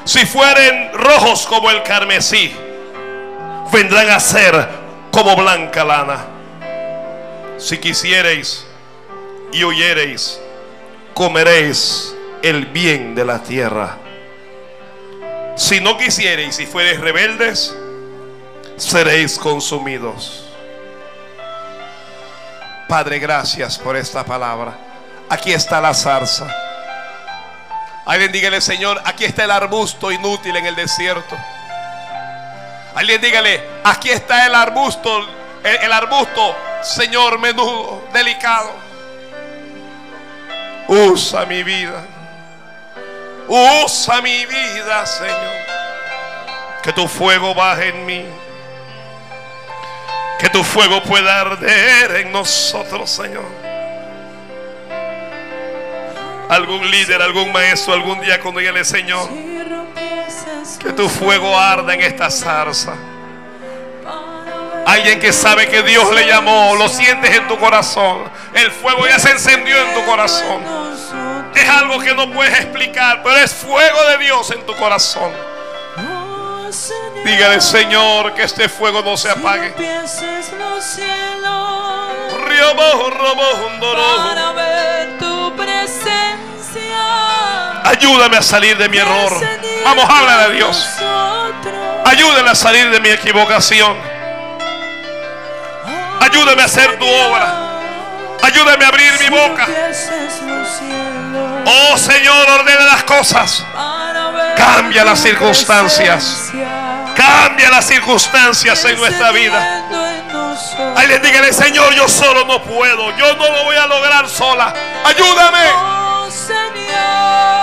A: Si fueren rojos como el carmesí, vendrán a ser como blanca lana. Si quisiereis y oyereis, comeréis el bien de la tierra. Si no quisiereis y fuereis rebeldes, seréis consumidos. Padre, gracias por esta palabra. Aquí está la zarza. Alguien dígale, Señor, aquí está el arbusto inútil en el desierto. Alguien dígale, aquí está el arbusto, el, el arbusto, Señor, menudo, delicado. Usa mi vida. Usa mi vida, Señor. Que tu fuego baje en mí. Que tu fuego pueda arder en nosotros, Señor. Algún líder, algún maestro, algún diácono, dígale, Señor, que tu fuego arda en esta zarza. Alguien que sabe que Dios le llamó, lo sientes en tu corazón. El fuego ya se encendió en tu corazón. Es algo que no puedes explicar, pero es fuego de Dios en tu corazón. Dígale, Señor, que este fuego no se apague. Riobo, robo, Ayúdame a salir de mi error. Vamos, habla de Dios. Ayúdame a salir de mi equivocación. Ayúdame a hacer tu obra. Ayúdame a abrir mi boca. Oh Señor, ordena las cosas. Cambia las circunstancias. Cambia las circunstancias en nuestra vida. Alguien dígale, Señor, yo solo no puedo. Yo no lo voy a lograr sola. Ayúdame.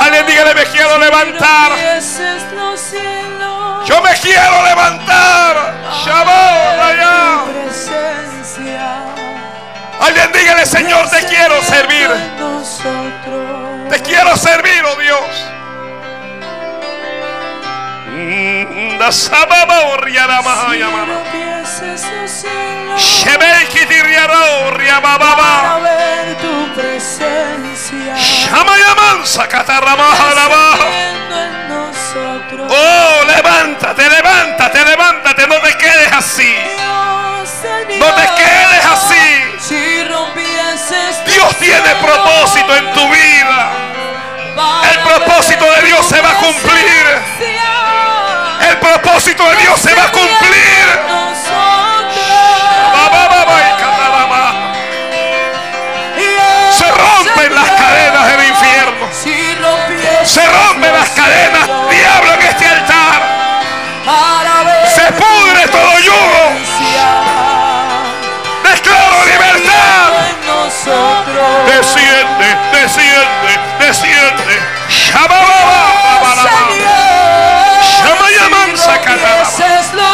A: Alguien dígale, me quiero levantar. Yo me quiero levantar. Shabbat allá. Alguien dígale, Señor, te quiero servir. Te quiero servir, oh Dios.
B: Ver tu presencia.
A: Oh, levántate, levántate, levántate. No te quedes así. No te quedes así. Dios tiene propósito en tu vida. El propósito de Dios se va a cumplir. El propósito de Dios se va a cumplir. Se rompen las cadenas del infierno. Se rompen las cadenas, diablo, en este altar. Se pudre todo yugo. Declaro libertad. Desciende, desciende, desciende. Shabababa, sacataraba.
B: rompieses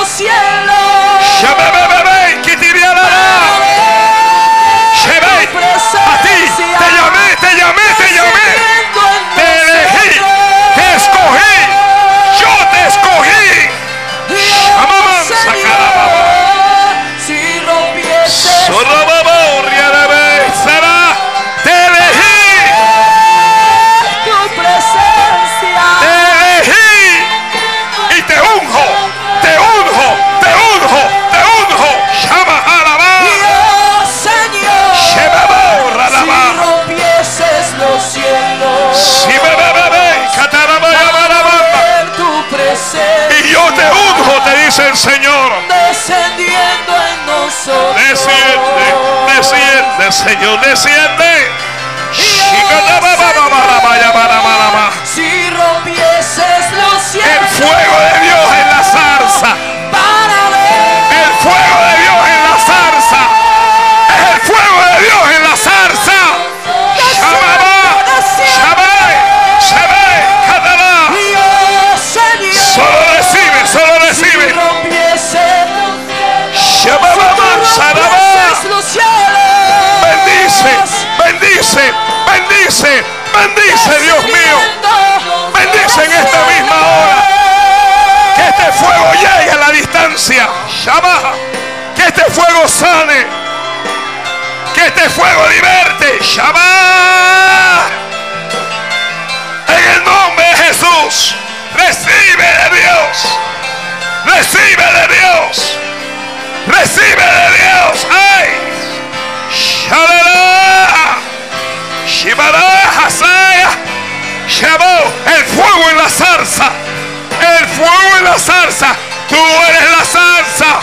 A: el Señor.
B: descendiendo en nosotros.
A: Desciende, desciende, Señor, desciende. Shabbat. Que este fuego sane. Que este fuego liberte. Shabbat. En el nombre de Jesús. Recibe de Dios. Recibe de Dios. Recibe de Dios. ¡Ay! Shalala. Hasaya. Shabó. El fuego en la zarza. El fuego en la zarza. Tú eres la zarza.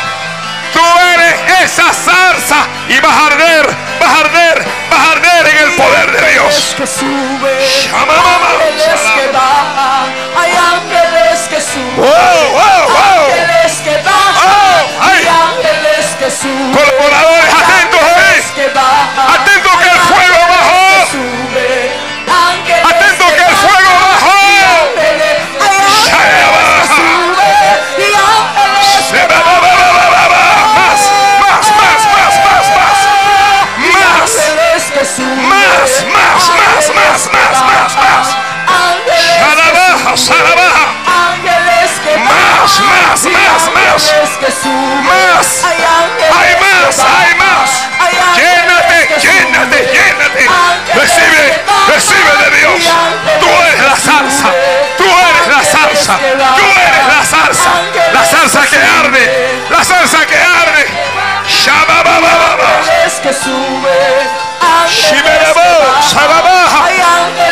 A: Tú eres esa zarza. Y vas a arder, vas a arder, vas a arder en el poder de Dios.
B: ángeles que suben,
A: Shamamama,
B: ángeles que bajan, hay ángeles que suben,
A: Wow, wow, wow.
B: ángeles que bajan,
A: Oh, ay.
B: y ángeles que suben,
A: Colaboradores, Salaba.
B: Ángeles que
A: más, más, más, más. Más.
B: Hay
A: más, hay más. Llénate, llénate, llénate. Recibe, recibe de Dios. Tú eres la salsa. Tú eres la salsa. Tú eres la salsa. La salsa que arde. La salsa que arde. Shabababa.
B: Ángeles que sube. Ángeles que.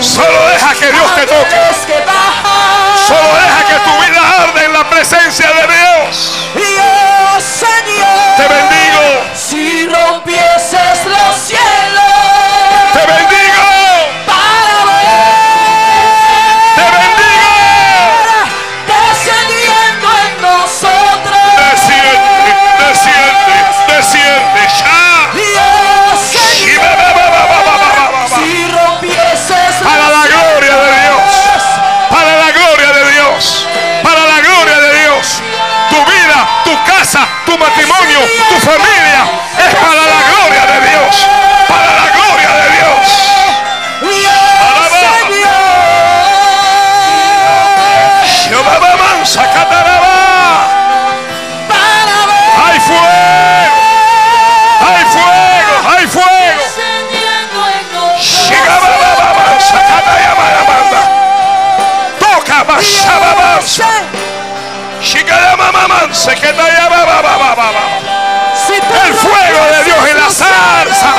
A: Solo deja que Dios te toque. Solo deja que tu vida arde en la presencia de. Dios, El fuego de Dios en la
B: los
A: zarza.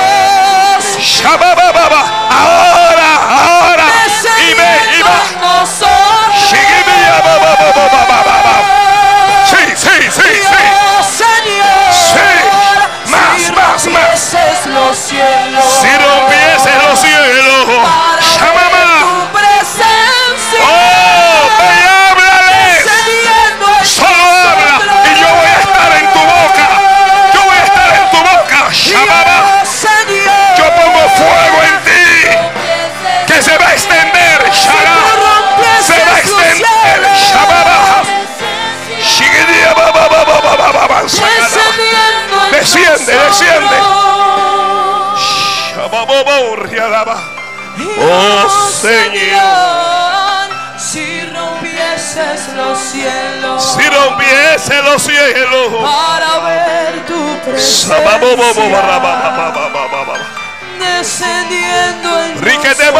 A: desciende, desciende.
B: Oh
A: Señor,
B: si rompieses los cielos,
A: si rompieses los cielos,
B: para ver tu presencia, descendiendo en
A: Riquete,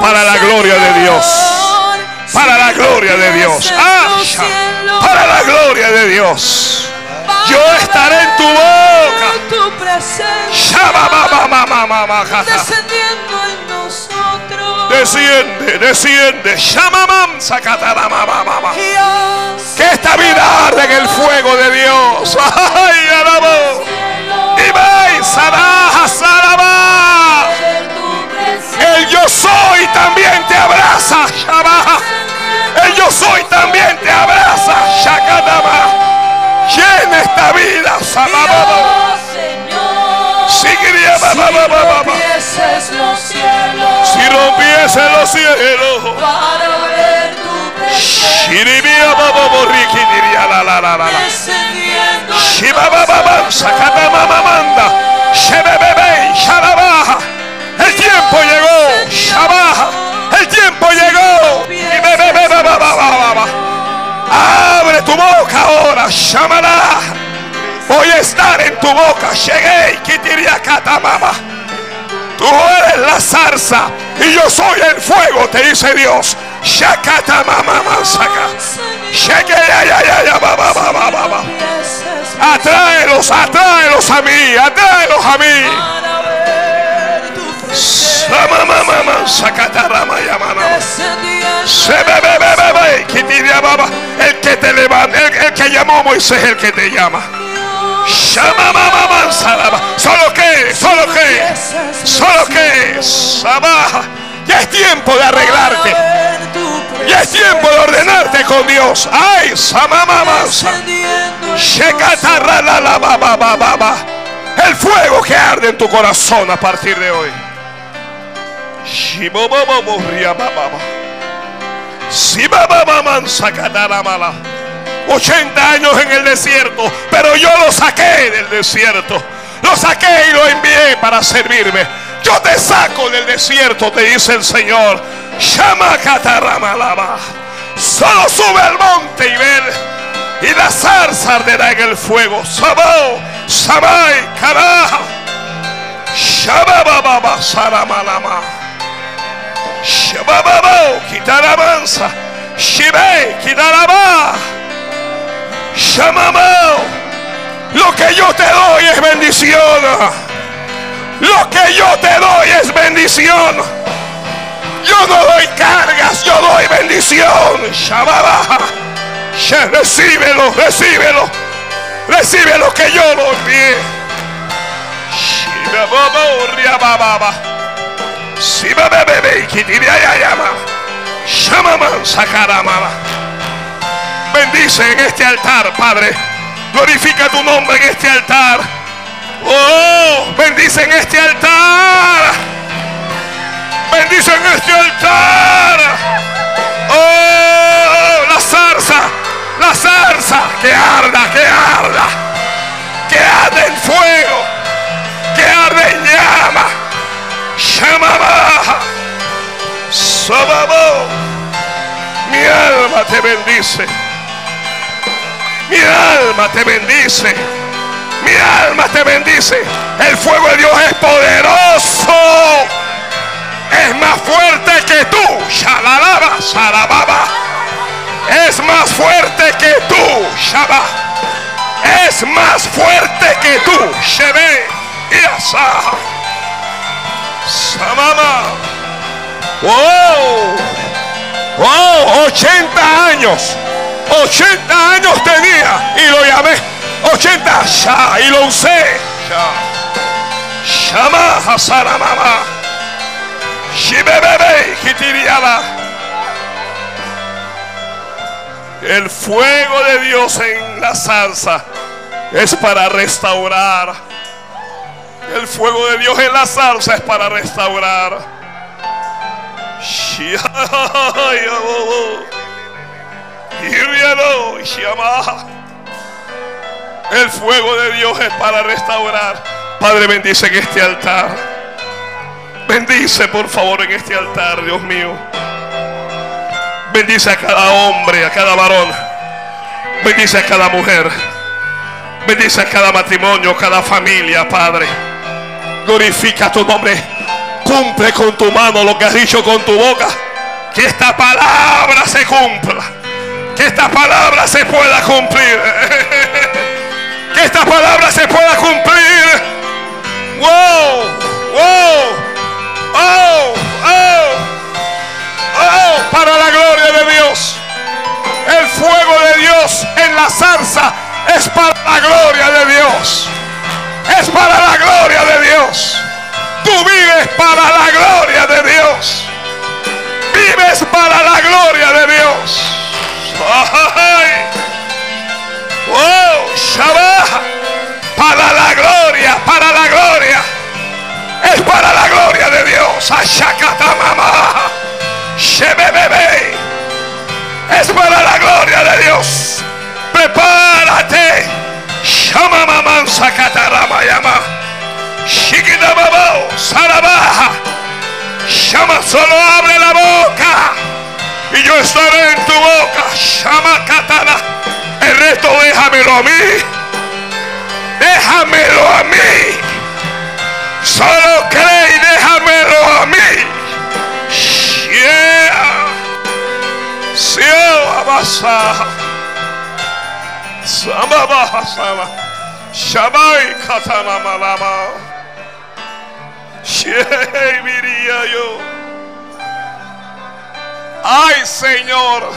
A: para la gloria de Dios. Para la gloria de Dios. Ah, para la gloria de Dios. Yo estaré en tu boca.
B: descendiendo en nosotros
A: desciende, desciende. Que esta vida arde en el fuego de Dios. Ay, alabó. Y ve, saraja, saraba. El yo soy también te abraza. Shabaja. El yo soy también te abraza. Shakatama. Llena esta vida. Sabababa. Ba.
B: Rompieses los cielos
A: Si rompiese los cielos.
B: para ver tu presencia
A: la, la, la, la, la. El tiempo llegó, Shabaja. Tiempo llegó. Y. Abre tu boca ahora, Shamala. Voy a estar en tu boca. Llegué, Kitiriakatamama. Tú eres la zarza y yo soy el fuego, te dice Dios. Ba, ba.
B: Rompieses
A: Atráelos, atráelos a mí, atráelos a mí. El que te levanta, el, el que llamó a Moisés, el que te llama. Solo que, solo que, solo que. Ya es tiempo de arreglarte. Ya es tiempo de ordenarte con Dios. Ay. El fuego que arde en tu corazón a partir de hoy. Shiboboboboriabababa. Sibababamansakataramala. 80 años en el desierto, pero yo lo saqué del desierto. Lo saqué y lo envié para servirme. Yo te saco del desierto, te dice el Señor. Shamakataramalaba. Solo sube al monte y ver y la zarza arderá en el fuego. Sabao, Samai, Karaja, Shabababa, Saramalama, Shabababo, Kitaramansa, Shibe, Kitaraba, Shamamao. Lo que yo te doy es bendición. Lo que yo te doy es bendición. Yo no doy cargas, yo doy bendición. Shababa. She- Recíbelo, recíbelo. Recibe lo que yo lo envié. Shibababo, riabababa. Bendice en este altar, Padre. Glorifica tu nombre en este altar. Oh, bendice en este altar. Bendice en este altar. Oh, la zarza, la zarza, que arda, que arda, que arde en fuego, Shamama, Sababo, mi alma te bendice, mi alma te bendice, mi alma te bendice. El fuego de Dios es poderoso es más fuerte que tú. Shalalaba, sarababa. Es más fuerte que tú. Shaba. Es más fuerte que tú. Shebe. Y asa. Samama. Wow. Wow. 80 años. 80 años tenía. Y lo llamé. 80. Sha. Y lo usé. Sha. Shama Hasaramama. Shibebebe, kitiriaba. El fuego de Dios en la salsa es para restaurar. El fuego de Dios en la salsa es para restaurar. El fuego de Dios es para restaurar. Padre, bendice en este altar. Bendice por favor en este altar, Dios mío. Bendice a cada hombre, a cada varón. Bendice a cada mujer. Bendice a cada matrimonio, cada familia, Padre glorifica tu nombre. Cumple con tu mano lo que has dicho con tu boca. Que esta palabra se cumpla. Que esta palabra se pueda cumplir. [LAUGHS] que esta palabra se pueda cumplir. Wow, wow, oh, oh, oh, para la gloria de Dios. El fuego de Dios en la zarza es para la gloria de Dios. Es para la gloria de Dios. Tú vives para la gloria de Dios. Vives para la gloria de Dios. Ay. Oh, Shabbat. Para la gloria, para la gloria. Es para la gloria de Dios. Ashakatamama. Shebebebe. Es para la gloria de Dios. Prepárate. Shama maman sakatarama yama. Shikidababo sarabaja. Shama solo abre la boca. Y yo estaré en tu boca. Shama katana. El resto déjamelo a mí. Déjamelo a mí. Solo cree y déjamelo a mí. Yeah. Cielo abasa. Sama baja Shamay katana malama. Yo. Ay Señor.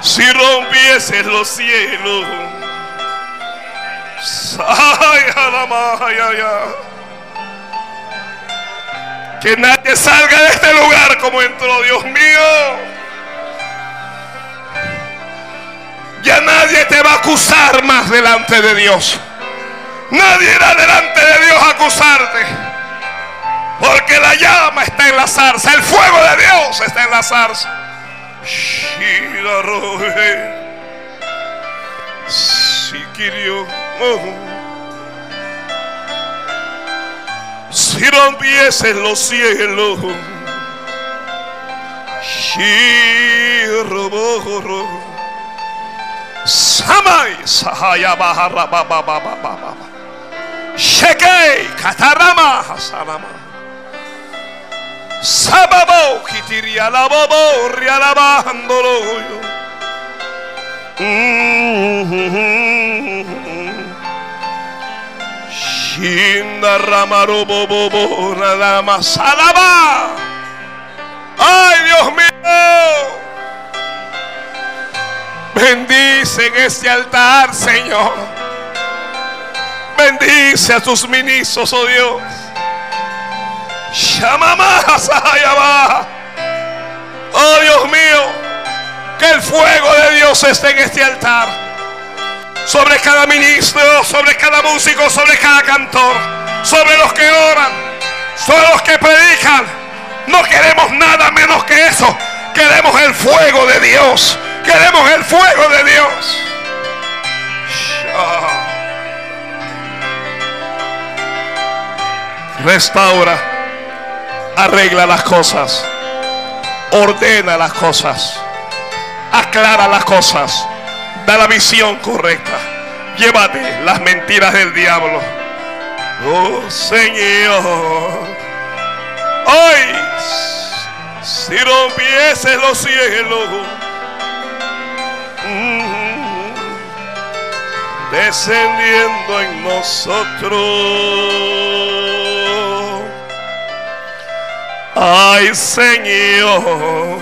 A: Si rompiese los cielos. Ay, alama, ay, ay. Que nadie salga de este lugar como entró, Dios mío. Ya nadie te va a acusar más delante de Dios. Nadie irá delante de Dios a acusarte. Porque la llama está en la zarza. El fuego de Dios está en la zarza. Si rompiesen los cielos. Shiroboro. Samai Sahaya Bahara Baba Baba Baba. Shekei Katarama. Sababo Kitiria. Shinda Salaba. Ay Dios mío. Bendice en este altar, Señor. Bendice a tus ministros, oh Dios. Oh Dios mío, que el fuego de Dios esté en este altar. Sobre cada ministro, sobre cada músico, sobre cada cantor, sobre los que oran, sobre los que predican. No queremos nada menos que eso. Queremos el fuego de Dios. Queremos el fuego de Dios. Restaura, arregla las cosas, ordena las cosas, aclara las cosas, da la visión correcta, llévate las mentiras del diablo. Oh Señor, hoy si rompiese los cielos descendiendo en nosotros. Ay Señor,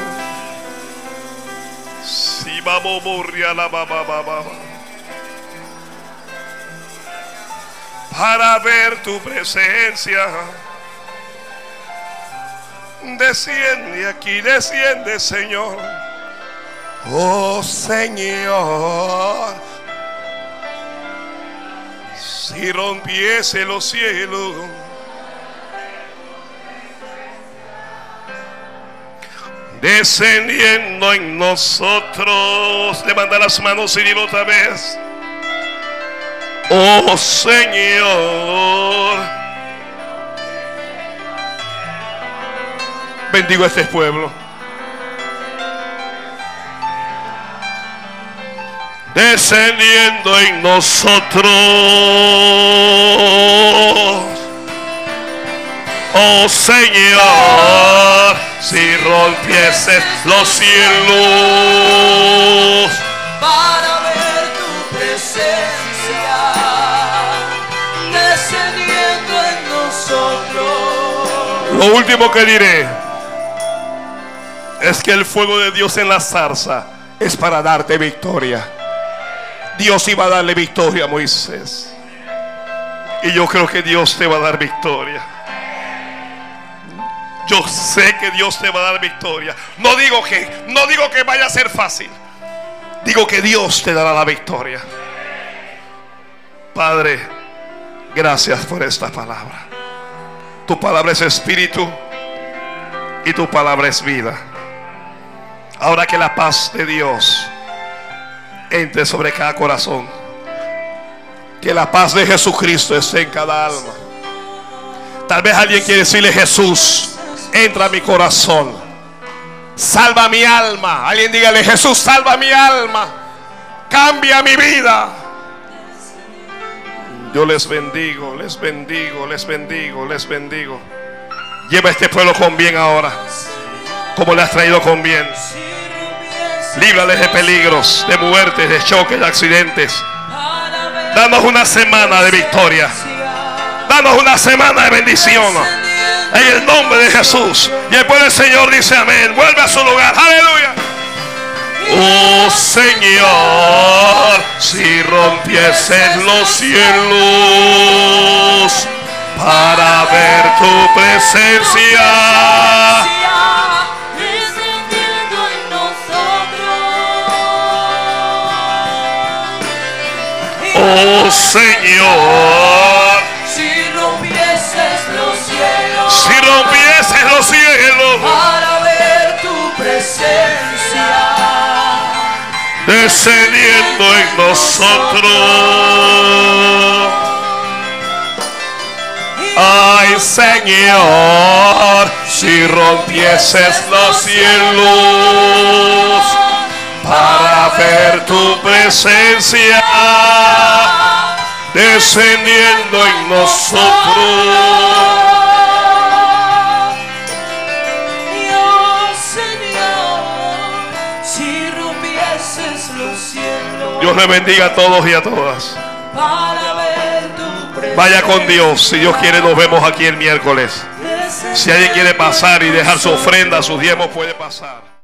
A: si vamos a la baba para ver tu presencia. Desciende aquí, desciende Señor. Oh Señor, si rompiese los cielos, descendiendo en nosotros, levanta las manos y dilo otra vez. Oh Señor, bendigo a este pueblo. Descendiendo en nosotros. Oh Señor, si rompieses los cielos
B: para ver tu presencia descendiendo en nosotros.
A: Lo último que diré es que el fuego de Dios en la zarza es para darte victoria. Dios iba a darle victoria a Moisés. Y yo creo que Dios te va a dar victoria. Yo sé que Dios te va a dar victoria. No digo que, no digo que vaya a ser fácil. Digo que Dios te dará la victoria. Padre, gracias por esta palabra. Tu palabra es espíritu y tu palabra es vida. Ahora que la paz de Dios entre sobre cada corazón. Que la paz de Jesucristo esté en cada alma. Tal vez alguien quiere decirle Jesús, entra a mi corazón. Salva mi alma. Alguien dígale, Jesús, salva mi alma. Cambia mi vida. Yo les bendigo, les bendigo, les bendigo, les bendigo. Lleva a este pueblo con bien ahora. Como le has traído con bien. Líbrales de peligros, de muertes, de choques, de accidentes. Danos una semana de victoria. Danos una semana de bendición. En el nombre de Jesús. Y el pueblo del Señor dice amén. Vuelve a su lugar. Aleluya. Oh Señor, si rompieses los cielos para ver tu presencia. Oh Señor,
B: Si rompieses los cielos.
A: Si rompieses los cielos,
B: para ver tu presencia.
A: descendiendo en nosotros. Ay Señor, si rompieses los cielos para ver tu presencia descendiendo en nosotros.
B: Dios
A: le bendiga a todos y a todas. Vaya con Dios. Si Dios quiere, nos vemos aquí el miércoles. Si alguien quiere pasar y dejar su ofrenda, sus diezmos, puede pasar.